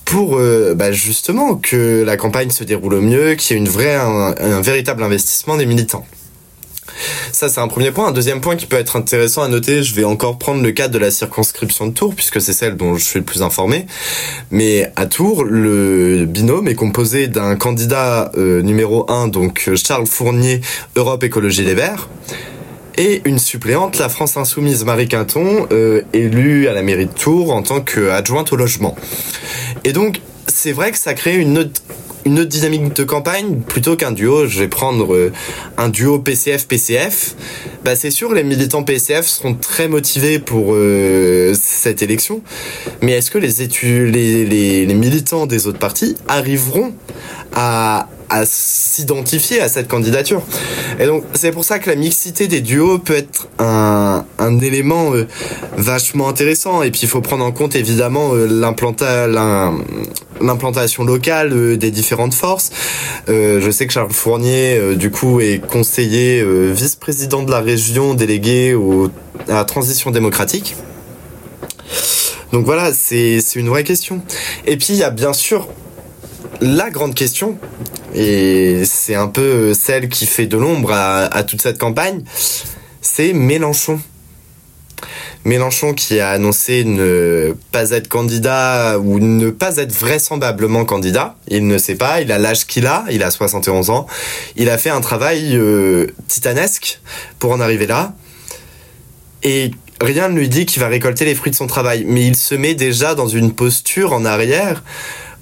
pour euh, bah, justement que la campagne se déroule au mieux, qu'il y ait un, véritable investissement des militants. Ça, c'est un premier point. Un deuxième point qui peut être intéressant à noter, je vais encore prendre le cas de la circonscription de Tours, puisque c'est celle dont je suis le plus informé. Mais à Tours, le binôme est composé d'un candidat euh, numéro 1, donc Charles Fournier, Europe Écologie Les Verts, et une suppléante, la France Insoumise Marie Quinton, euh, élue à la mairie de Tours en tant qu'adjointe au logement. Et donc, c'est vrai que ça crée une autre une autre dynamique de campagne plutôt qu'un duo. Je vais prendre euh, un duo PCF-PCF. Bah, c'est sûr, les militants PCF seront très motivés pour euh, cette élection. Mais est-ce que les, les, les, les militants des autres partis arriveront à, à s'identifier à cette candidature? Et donc c'est pour ça que la mixité des duos peut être un, un élément euh, vachement intéressant. Et puis il faut prendre en compte évidemment euh, l'implantation locale des différentes forces. je sais que Charles Fournier, du coup, est conseiller vice-président de la région délégué à la transition démocratique. Donc voilà, c'est une vraie question. Et puis il y a bien sûr la grande question, et c'est un peu celle qui fait de l'ombre à, toute cette campagne, c'est Mélenchon. Mélenchon qui a annoncé ne pas être candidat ou ne pas être vraisemblablement candidat. Il ne sait pas, il a l'âge qu'il a, il a 71 ans. Il a fait un travail euh, titanesque pour en arriver là. Et rien ne lui dit qu'il va récolter les fruits de son travail. Mais il se met déjà dans une posture en arrière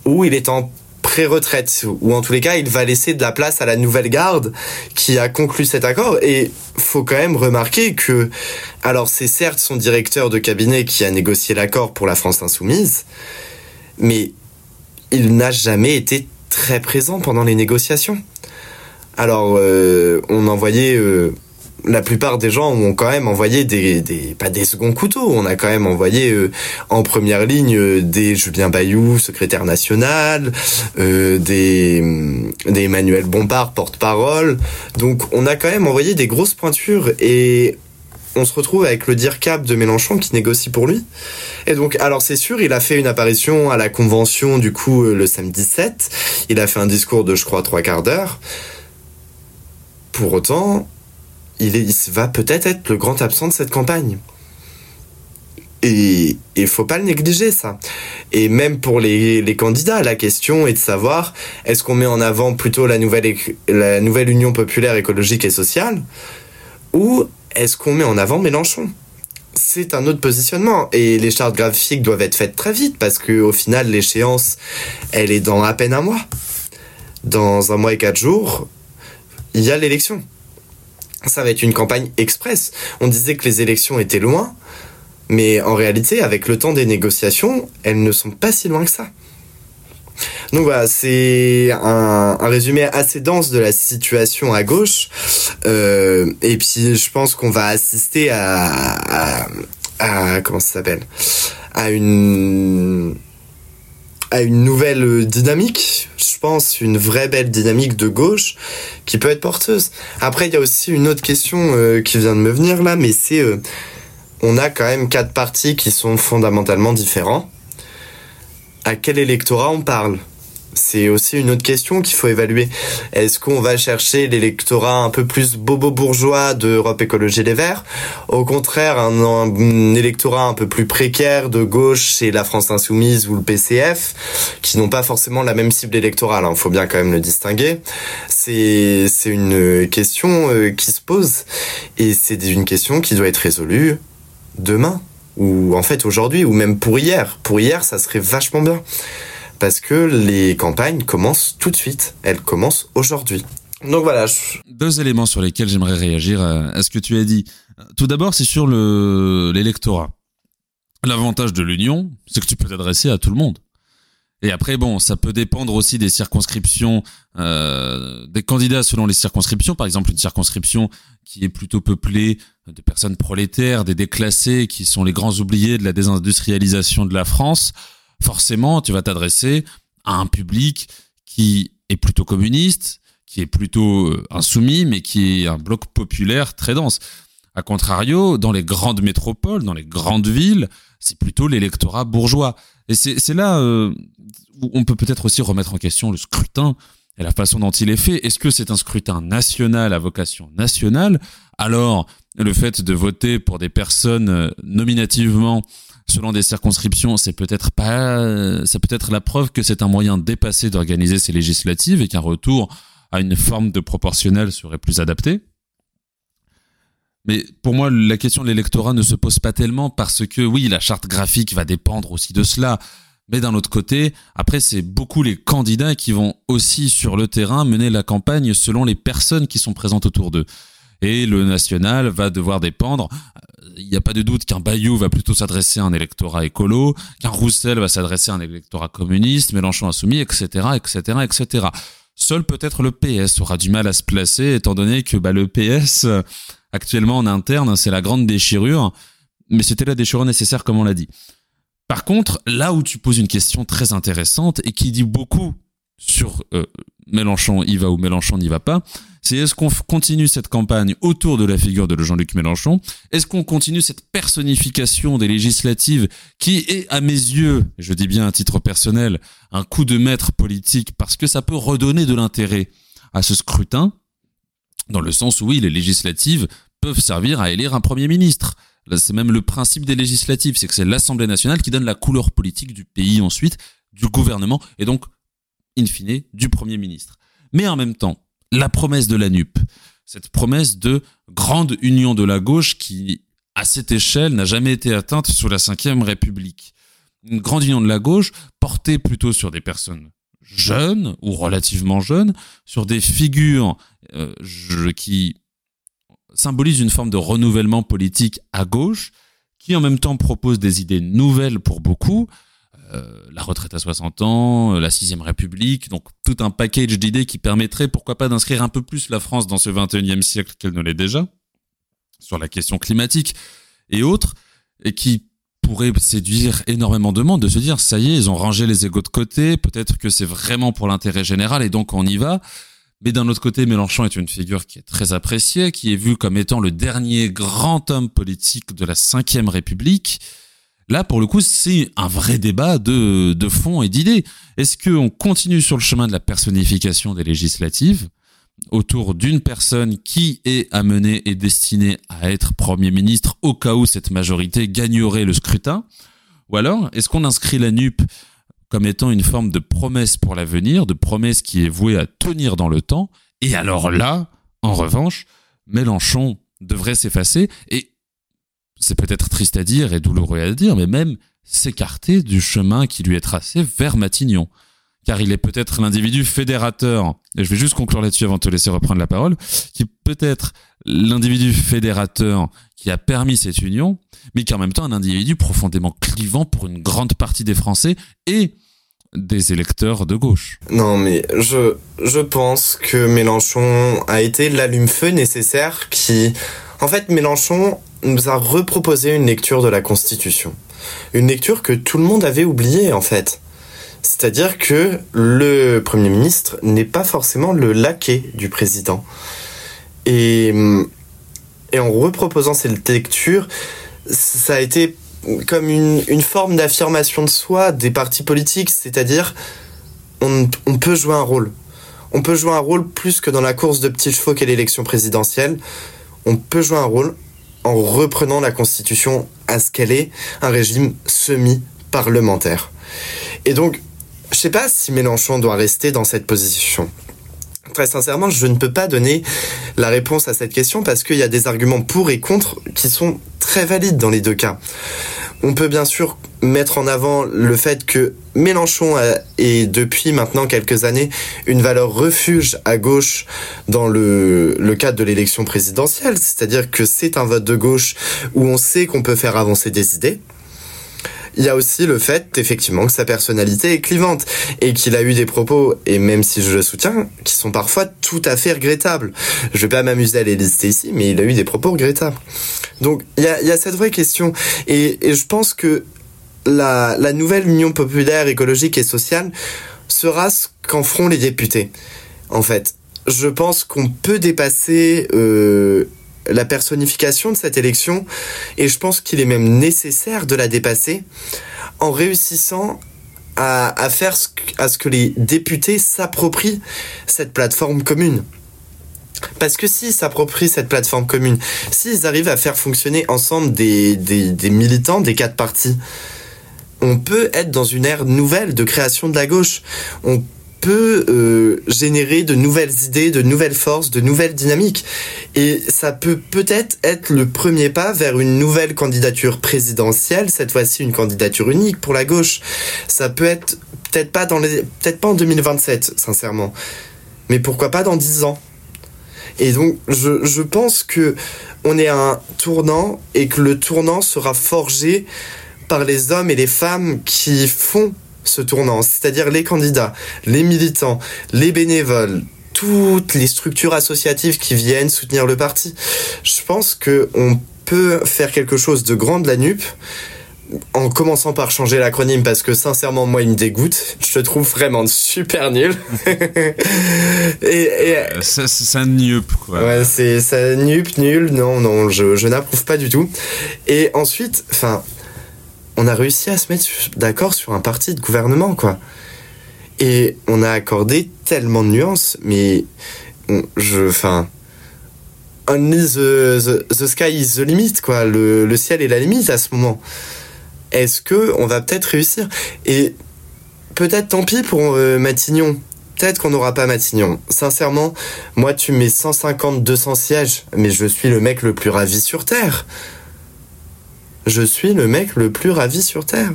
où il est en pré-retraite, ou en tous les cas, il va laisser de la place à la nouvelle garde qui a conclu cet accord. Et faut quand même remarquer que, alors c'est certes son directeur de cabinet qui a négocié l'accord pour la France insoumise, mais il n'a jamais été très présent pendant les négociations. Alors, euh, on envoyait euh, la plupart des gens ont quand même envoyé des, pas des seconds couteaux, on a quand même envoyé euh, en première ligne euh, des Julien Bayou, secrétaire national, euh, des, des Emmanuel Bompard, porte-parole. Donc on a quand même envoyé des grosses pointures et on se retrouve avec le DIRCAP de Mélenchon qui négocie pour lui. Et donc, alors c'est sûr, il a fait une apparition à la convention du coup le samedi 7. Il a fait un discours de, je crois, trois quarts d'heure. Pour autant, il, va peut-être être le grand absent de cette campagne. Et il faut pas le négliger ça. Et même pour les, candidats, la question est de savoir est-ce qu'on met en avant plutôt la nouvelle, la nouvelle Union populaire écologique et sociale ou est-ce qu'on met en avant Mélenchon? C'est un autre positionnement et les chartes graphiques doivent être faites très vite parce que au final l'échéance elle est dans à peine un mois. Dans un mois et quatre jours, il y a l'élection ça va être une campagne express. On disait que les élections étaient loin, mais en réalité, avec le temps des négociations, elles ne sont pas si loin que ça. Donc voilà, c'est un, résumé assez dense de la situation à gauche. Euh, et puis je pense qu'on va assister à, à comment ça s'appelle? À une une nouvelle dynamique, je pense, une vraie belle dynamique de gauche qui peut être porteuse. Après, il y a aussi une autre question euh, qui vient de me venir là, mais c'est euh, on a quand même quatre partis qui sont fondamentalement différents. À quel électorat on parle? C'est aussi une autre question qu'il faut évaluer. Est-ce qu'on va chercher l'électorat un peu plus bobo-bourgeois d'Europe Écologie Les Verts? Au contraire, un, électorat un peu plus précaire de gauche chez la France Insoumise ou le PCF, qui n'ont pas forcément la même cible électorale, il hein, faut bien quand même le distinguer. C'est une question euh, qui se pose, et c'est une question qui doit être résolue demain, ou en fait aujourd'hui, ou même pour hier. Pour hier, ça serait vachement bien parce que les campagnes commencent tout de suite. Elles commencent aujourd'hui. Donc voilà. Deux éléments sur lesquels j'aimerais réagir à ce que tu as dit. Tout d'abord, c'est sur l'électorat. L'avantage de l'union, c'est que tu peux t'adresser à tout le monde. Et après, bon, ça peut dépendre aussi des circonscriptions, euh, des candidats selon les circonscriptions. Par exemple, une circonscription qui est plutôt peuplée de personnes prolétaires, des déclassés, qui sont les grands oubliés de la désindustrialisation de la France forcément, tu vas t'adresser à un public qui est plutôt communiste, qui est plutôt euh, insoumis, mais qui est un bloc populaire très dense. A contrario, dans les grandes métropoles, dans les grandes villes, c'est plutôt l'électorat bourgeois. Et c'est là euh, où on peut peut-être aussi remettre en question le scrutin et la façon dont il est fait. Est-ce que c'est un scrutin national à vocation nationale? Alors, le fait de voter pour des personnes euh, nominativement selon des circonscriptions, c'est peut-être pas, ça peut être la preuve que c'est un moyen dépassé d'organiser ces législatives et qu'un retour à une forme de proportionnel serait plus adapté. Mais pour moi, la question de l'électorat ne se pose pas tellement parce que oui, la charte graphique va dépendre aussi de cela. Mais d'un autre côté, après, c'est beaucoup les candidats qui vont aussi sur le terrain mener la campagne selon les personnes qui sont présentes autour d'eux. Et le national va devoir dépendre il n'y a pas de doute qu'un Bayou va plutôt s'adresser à un électorat écolo, qu'un Roussel va s'adresser à un électorat communiste, Mélenchon insoumis, etc., etc., etc. Seul peut-être le PS aura du mal à se placer, étant donné que bah, le PS, actuellement en interne, c'est la grande déchirure, mais c'était la déchirure nécessaire, comme on l'a dit. Par contre, là où tu poses une question très intéressante et qui dit beaucoup sur euh, Mélenchon y va ou Mélenchon n'y va pas, c'est est-ce qu'on continue cette campagne autour de la figure de Jean-Luc Mélenchon? Est-ce qu'on continue cette personnification des législatives qui est, à mes yeux, je dis bien à titre personnel, un coup de maître politique parce que ça peut redonner de l'intérêt à ce scrutin, dans le sens où oui, les législatives peuvent servir à élire un Premier ministre. C'est même le principe des législatives, c'est que c'est l'Assemblée nationale qui donne la couleur politique du pays ensuite, du gouvernement, et donc in fine, du Premier ministre. Mais en même temps, la promesse de la NUP, cette promesse de grande union de la gauche qui, à cette échelle, n'a jamais été atteinte sous la Ve République. Une grande union de la gauche portée plutôt sur des personnes jeunes ou relativement jeunes, sur des figures euh, qui symbolisent une forme de renouvellement politique à gauche, qui en même temps proposent des idées nouvelles pour beaucoup, la retraite à 60 ans, euh, la sixième République, donc tout un package d'idées qui permettrait, pourquoi pas, d'inscrire un peu plus la France dans ce 21e siècle qu'elle ne l'est déjà, sur la question climatique et autres, et qui pourrait séduire énormément de monde, de se dire, ça y est, ils ont rangé les égaux de côté, peut-être que c'est vraiment pour l'intérêt général, et donc on y va. Mais d'un autre côté, Mélenchon est une figure qui est très appréciée, qui est vue comme étant le dernier grand homme politique de la Ve République, Là, pour le coup, c'est un vrai débat de, de fond et d'idées. Est-ce qu'on continue sur le chemin de la personnification des législatives autour d'une personne qui est amenée et destinée à être Premier ministre au cas où cette majorité gagnerait le scrutin? Ou alors, est-ce qu'on inscrit la NUP comme étant une forme de promesse pour l'avenir, de promesse qui est vouée à tenir dans le temps? Et alors là, en revanche, Mélenchon devrait s'effacer et c'est peut-être triste à dire et douloureux à dire, mais même s'écarter du chemin qui lui est tracé vers Matignon. Car il est peut-être l'individu fédérateur, et je vais juste conclure là-dessus avant de te laisser reprendre la parole, qui peut être l'individu fédérateur qui a permis cette union, mais qui est en même temps un individu profondément clivant pour une grande partie des Français et des électeurs de gauche. Non, mais je, je pense que Mélenchon a été l'allume-feu nécessaire qui, en fait, Mélenchon nous a reproposé une lecture de la Constitution. Une lecture que tout le monde avait oubliée en fait. C'est-à-dire que le Premier ministre n'est pas forcément le laquais du président. Et, en reproposant cette lecture, ça a été comme une, une forme d'affirmation de soi des partis politiques, c'est-à-dire on, on peut jouer un rôle. On peut jouer un rôle plus que dans la course de petits chevaux qu'est l'élection présidentielle. On peut jouer un rôle en reprenant la Constitution à ce qu'elle est, un régime semi-parlementaire. Et donc, je sais pas si Mélenchon doit rester dans cette position. Très sincèrement, je ne peux pas donner la réponse à cette question parce qu'il y a des arguments pour et contre qui sont très valides dans les deux cas. On peut bien sûr mettre en avant le fait que Mélenchon est depuis maintenant quelques années une valeur refuge à gauche dans le, cadre de l'élection présidentielle, c'est-à-dire que c'est un vote de gauche où on sait qu'on peut faire avancer des idées. Il y a aussi le fait, effectivement, que sa personnalité est clivante et qu'il a eu des propos, et même si je le soutiens, qui sont parfois tout à fait regrettables. Je vais pas m'amuser à les lister ici, mais il a eu des propos regrettables. Donc, il y a, cette vraie question. Et, je pense que la, la nouvelle Union populaire, écologique et sociale sera ce qu'en feront les députés. En fait, je pense qu'on peut dépasser euh, la personnification de cette élection et je pense qu'il est même nécessaire de la dépasser en réussissant à, faire ce, à ce que les députés s'approprient cette plateforme commune. Parce que s'ils s'approprient cette plateforme commune, s'ils arrivent à faire fonctionner ensemble des, des, militants des quatre partis, on peut être dans une ère nouvelle de création de la gauche. Peut euh, générer de nouvelles idées, de nouvelles forces, de nouvelles dynamiques. Et ça peut peut-être être le premier pas vers une nouvelle candidature présidentielle, cette fois-ci une candidature unique pour la gauche. Ça peut être peut-être pas dans les, peut-être pas en 2027, sincèrement. Mais pourquoi pas dans 10 ans? Et donc, je, je pense que on est à un tournant et que le tournant sera forgé par les hommes et les femmes qui font ce tournant, c'est-à-dire les candidats, les militants, les bénévoles, toutes les structures associatives qui viennent soutenir le parti. Je pense que on peut faire quelque chose de grand de la NUP en commençant par changer l'acronyme parce que sincèrement moi il me dégoûte. Je le trouve vraiment super nul. et, et ça, ça nup quoi. Ouais, c'est ça nup nul. Non non, je, je n'approuve pas du tout. Et ensuite, enfin, on a réussi à se mettre d'accord sur un parti de gouvernement quoi. Et on a accordé tellement de nuances, mais je, enfin, only the, the, sky is the limit quoi. Le, le ciel est la limite à ce moment est-ce que on va peut-être réussir? Et peut-être tant pis pour euh, Matignon. Peut-être qu'on n'aura pas Matignon. Sincèrement, moi tu mets 150, 200 sièges, mais je suis le mec le plus ravi sur Terre. Je suis le mec le plus ravi sur Terre.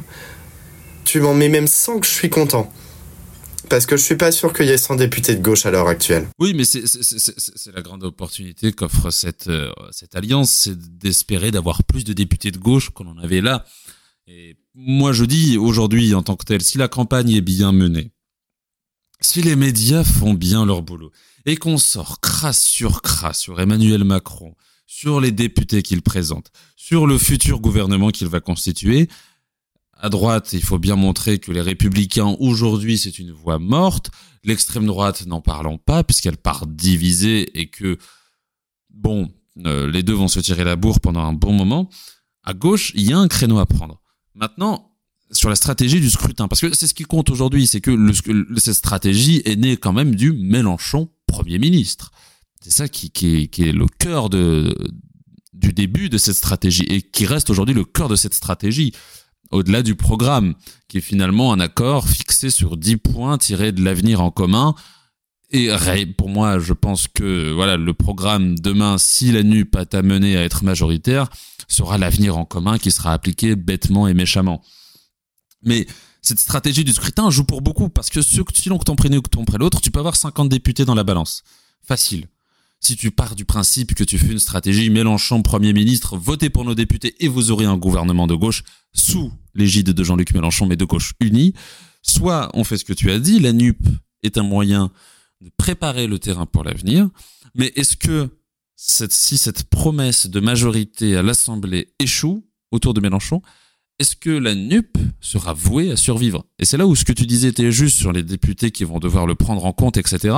Tu m'en mets même 100 que je suis content. Parce que je suis pas sûr qu'il y ait 100 députés de gauche à l'heure actuelle. Oui, mais c'est la grande opportunité qu'offre cette, euh, cette alliance, c'est d'espérer d'avoir plus de députés de gauche qu'on en avait là. Et moi, je dis aujourd'hui, en tant que tel, si la campagne est bien menée, si les médias font bien leur boulot, et qu'on sort crasse sur crasse sur Emmanuel Macron, sur les députés qu'il présente, sur le futur gouvernement qu'il va constituer, à droite, il faut bien montrer que les républicains aujourd'hui, c'est une voie morte. L'extrême droite, n'en parlons pas, puisqu'elle part divisée et que, bon, euh, les deux vont se tirer la bourre pendant un bon moment. À gauche, il y a un créneau à prendre. Maintenant, sur la stratégie du scrutin, parce que c'est ce qui compte aujourd'hui, c'est que cette stratégie est née quand même du Mélenchon Premier ministre. C'est ça qui, est, le cœur de, du début de cette stratégie et qui reste aujourd'hui le cœur de cette stratégie, au-delà du programme, qui est finalement un accord fixé sur 10 points tirés de l'avenir en commun. Et pour moi, je pense que voilà le programme demain, si la NUP a amené à être majoritaire, sera l'avenir en commun qui sera appliqué bêtement et méchamment. Mais cette stratégie du scrutin joue pour beaucoup parce que si que t'en prenais ou que t'en l'autre, tu peux avoir 50 députés dans la balance. Facile. Si tu pars du principe que tu fais une stratégie Mélenchon Premier ministre, votez pour nos députés et vous aurez un gouvernement de gauche sous l'égide de Jean-Luc Mélenchon, mais de gauche unie. Soit on fait ce que tu as dit, la NUP est un moyen de préparer le terrain pour l'avenir, mais est-ce que si cette promesse de majorité à l'Assemblée échoue autour de Mélenchon, est-ce que la NUP sera vouée à survivre? Et c'est là où ce que tu disais était juste sur les députés qui vont devoir le prendre en compte, etc.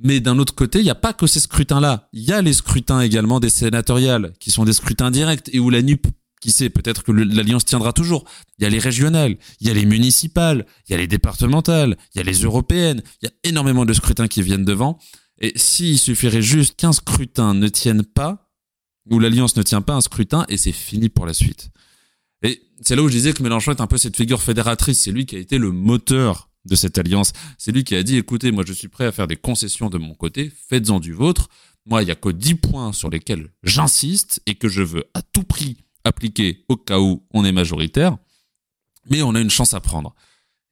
Mais d'un autre côté, il n'y a pas que ces scrutins-là. Il y a les scrutins également des sénatoriales, qui sont des scrutins directs, et où la NUP, qui sait, peut-être que l'alliance tiendra toujours. Il y a les régionales, il y a les municipales, il y a les départementales, il y a les européennes, il y a énormément de scrutins qui viennent devant. Et s'il suffirait juste qu'un scrutin ne tienne pas, ou l'alliance ne tient pas un scrutin, et c'est fini pour la suite. Et c'est là où je disais que Mélenchon est un peu cette figure fédératrice. C'est lui qui a été le moteur de cette alliance. C'est lui qui a dit, écoutez, moi je suis prêt à faire des concessions de mon côté, faites-en du vôtre. Moi, il n'y a que 10 points sur lesquels j'insiste et que je veux à tout prix appliquer au cas où on est majoritaire. Mais on a une chance à prendre.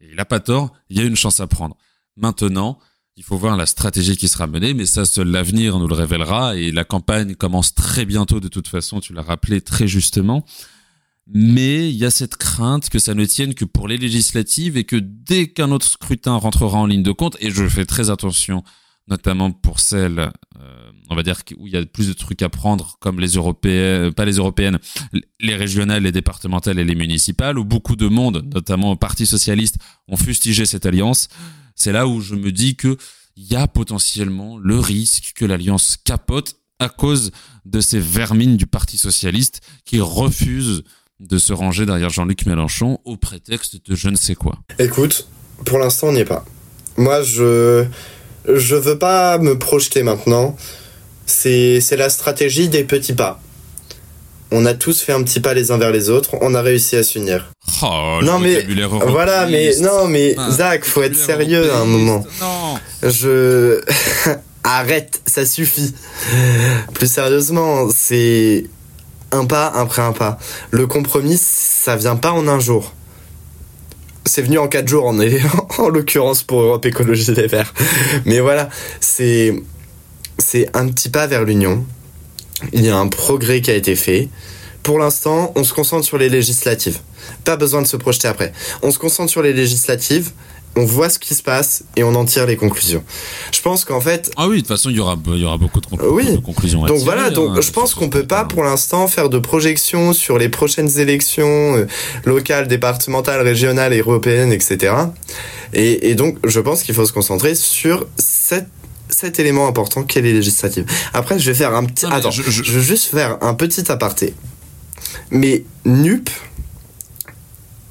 Il n'a pas tort, il y a une chance à prendre. Maintenant, il faut voir la stratégie qui sera menée, mais ça, seul l'avenir nous le révélera. Et la campagne commence très bientôt, de toute façon, tu l'as rappelé très justement. Mais il y a cette crainte que ça ne tienne que pour les législatives et que dès qu'un autre scrutin rentrera en ligne de compte, et je fais très attention, notamment pour celles, euh, on va dire, où il y a plus de trucs à prendre, comme les européennes, pas les européennes, les régionales, les départementales et les municipales, où beaucoup de monde, notamment au Parti Socialiste, ont fustigé cette alliance. C'est là où je me dis que il y a potentiellement le risque que l'alliance capote à cause de ces vermines du Parti socialiste qui refusent de se ranger derrière Jean-Luc Mélenchon au prétexte de je ne sais quoi. Écoute, pour l'instant on n'y est pas. Moi je je veux pas me projeter maintenant. C'est la stratégie des petits pas on a tous fait un petit pas les uns vers les autres, on a réussi à s'unir. Oh, non mais voilà, mais non mais ah, Zach, faut être sérieux à un moment. Non. Je arrête, ça suffit. Plus sérieusement, c'est un pas après un pas. Le compromis, ça vient pas en un jour. C'est venu en quatre jours, en, en l'occurrence pour Europe Écologie des Verts. Mais voilà, c'est c'est un petit pas vers l'union il y a un progrès qui a été fait. Pour l'instant, on se concentre sur les législatives. Pas besoin de se projeter après. On se concentre sur les législatives on voit ce qui se passe et on en tire les conclusions. Je pense qu'en fait. Ah oui, de toute façon, il y aura, il y aura beaucoup de, conclusions. donc voilà, donc hein, je pense qu'on peut pas pour l'instant faire de projections sur les prochaines élections euh, locales, départementales, régionales, européennes, etc. Et, et donc, je pense qu'il faut se concentrer sur cette cet élément important qu'est les législatives. Après, je vais faire un petit. Attends, je, je... je, vais juste faire un petit aparté. Mais NUP,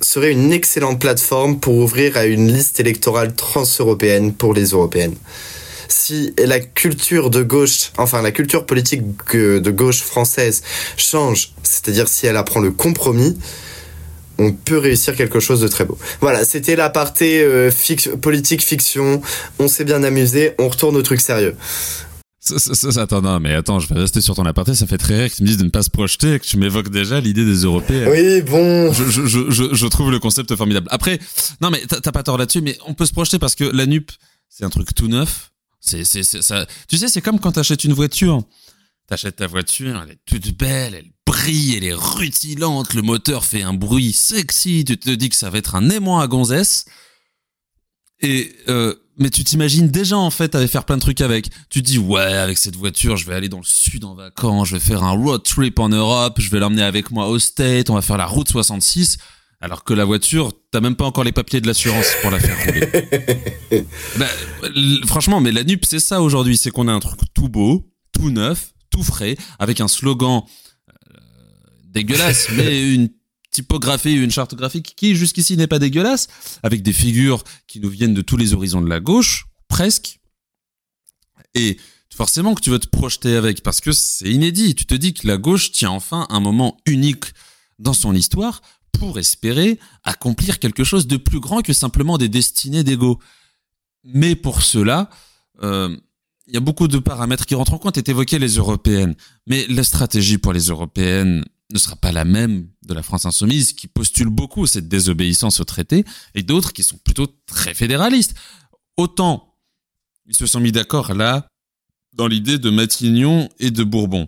serait une excellente plateforme pour ouvrir à une liste électorale transeuropéenne pour les européennes. Si la culture de gauche, enfin la culture politique de gauche française change, c'est-à-dire si elle apprend le compromis, on peut réussir quelque chose de très beau. Voilà, c'était l'aparté euh, politique fiction. On s'est bien amusé, on retourne au truc sérieux. Ça, attends, non, mais attends, je vais rester sur ton aparté. Ça fait très rire que tu me dises de ne pas se projeter et que tu m'évoques déjà l'idée des Européens. Oui, bon. Je, je, je, je, trouve le concept formidable. Après, non, mais t'as pas tort là-dessus, mais on peut se projeter parce que la NUP, c'est un truc tout neuf. C'est, c'est, ça. Tu sais, c'est comme quand t'achètes une voiture. T'achètes ta voiture, elle est toute belle, elle brille, elle est rutilante, le moteur fait un bruit sexy, tu te dis que ça va être un aimant à gonzesse. Et euh, mais tu t'imagines déjà en fait aller faire plein de trucs avec. Tu te dis ouais avec cette voiture je vais aller dans le sud en vacances, je vais faire un road trip en Europe, je vais l'emmener avec moi au State, on va faire la route 66. Alors que la voiture, t'as même pas encore les papiers de l'assurance pour la faire rouler. bah, franchement, mais la NUP c'est ça aujourd'hui, c'est qu'on a un truc tout beau, tout neuf, tout frais, avec un slogan euh, dégueulasse, mais une typographie, une charte graphique qui jusqu'ici n'est pas dégueulasse, avec des figures qui nous viennent de tous les horizons de la gauche, presque. Et forcément que tu veux te projeter avec, parce que c'est inédit. Tu te dis que la gauche tient enfin un moment unique dans son histoire pour espérer accomplir quelque chose de plus grand que simplement des destinées d'ego. Mais pour cela, euh, il y a beaucoup de paramètres qui rentrent en compte. Et évoqué les européennes. Mais la stratégie pour les européennes, ne sera pas la même de la France insoumise qui postule beaucoup cette désobéissance au traité et d'autres qui sont plutôt très fédéralistes. Autant ils se sont mis d'accord là dans l'idée de Matignon et de Bourbon.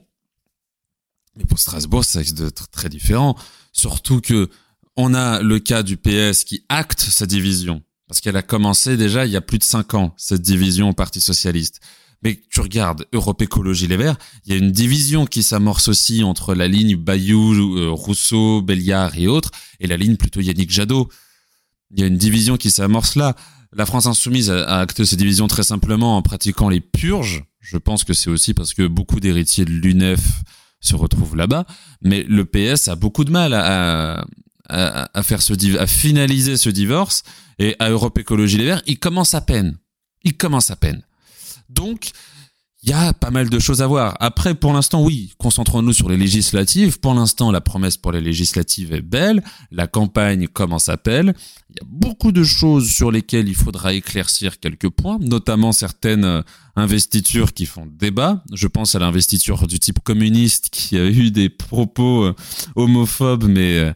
Mais pour Strasbourg, ça risque d'être très différent. Surtout que on a le cas du PS qui acte sa division. Parce qu'elle a commencé déjà il y a plus de cinq ans, cette division au Parti Socialiste. Mais tu regardes Europe Écologie Les Verts, il y a une division qui s'amorce aussi entre la ligne Bayou, euh, Rousseau, Belliard et autres, et la ligne plutôt Yannick Jadot. Il y a une division qui s'amorce là. La France insoumise a acté ces divisions très simplement en pratiquant les purges. Je pense que c'est aussi parce que beaucoup d'héritiers de l'UNEF se retrouvent là-bas. Mais le PS a beaucoup de mal à, à, à faire ce, à finaliser ce divorce. Et à Europe Écologie Les Verts, il commence à peine. Il commence à peine. Donc, il y a pas mal de choses à voir. Après, pour l'instant, oui, concentrons-nous sur les législatives. Pour l'instant, la promesse pour les législatives est belle. La campagne commence à peine. Il y a beaucoup de choses sur lesquelles il faudra éclaircir quelques points, notamment certaines euh, investitures qui font débat. Je pense à l'investiture du type communiste qui a eu des propos euh, homophobes, mais euh,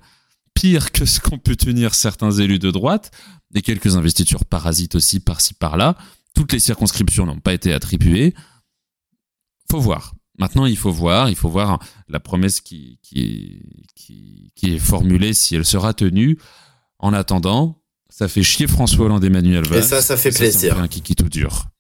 pire que ce qu'ont pu tenir certains élus de droite. Et quelques investitures parasites aussi par-ci par-là toutes les circonscriptions n'ont pas été attribuées. Faut voir. Maintenant, il faut voir, il faut voir la promesse qui, qui, qui, est formulée, si elle sera tenue. En attendant, ça fait chier François Hollande et Emmanuel Valls. Et ça, ça fait plaisir. un kiki tout dur.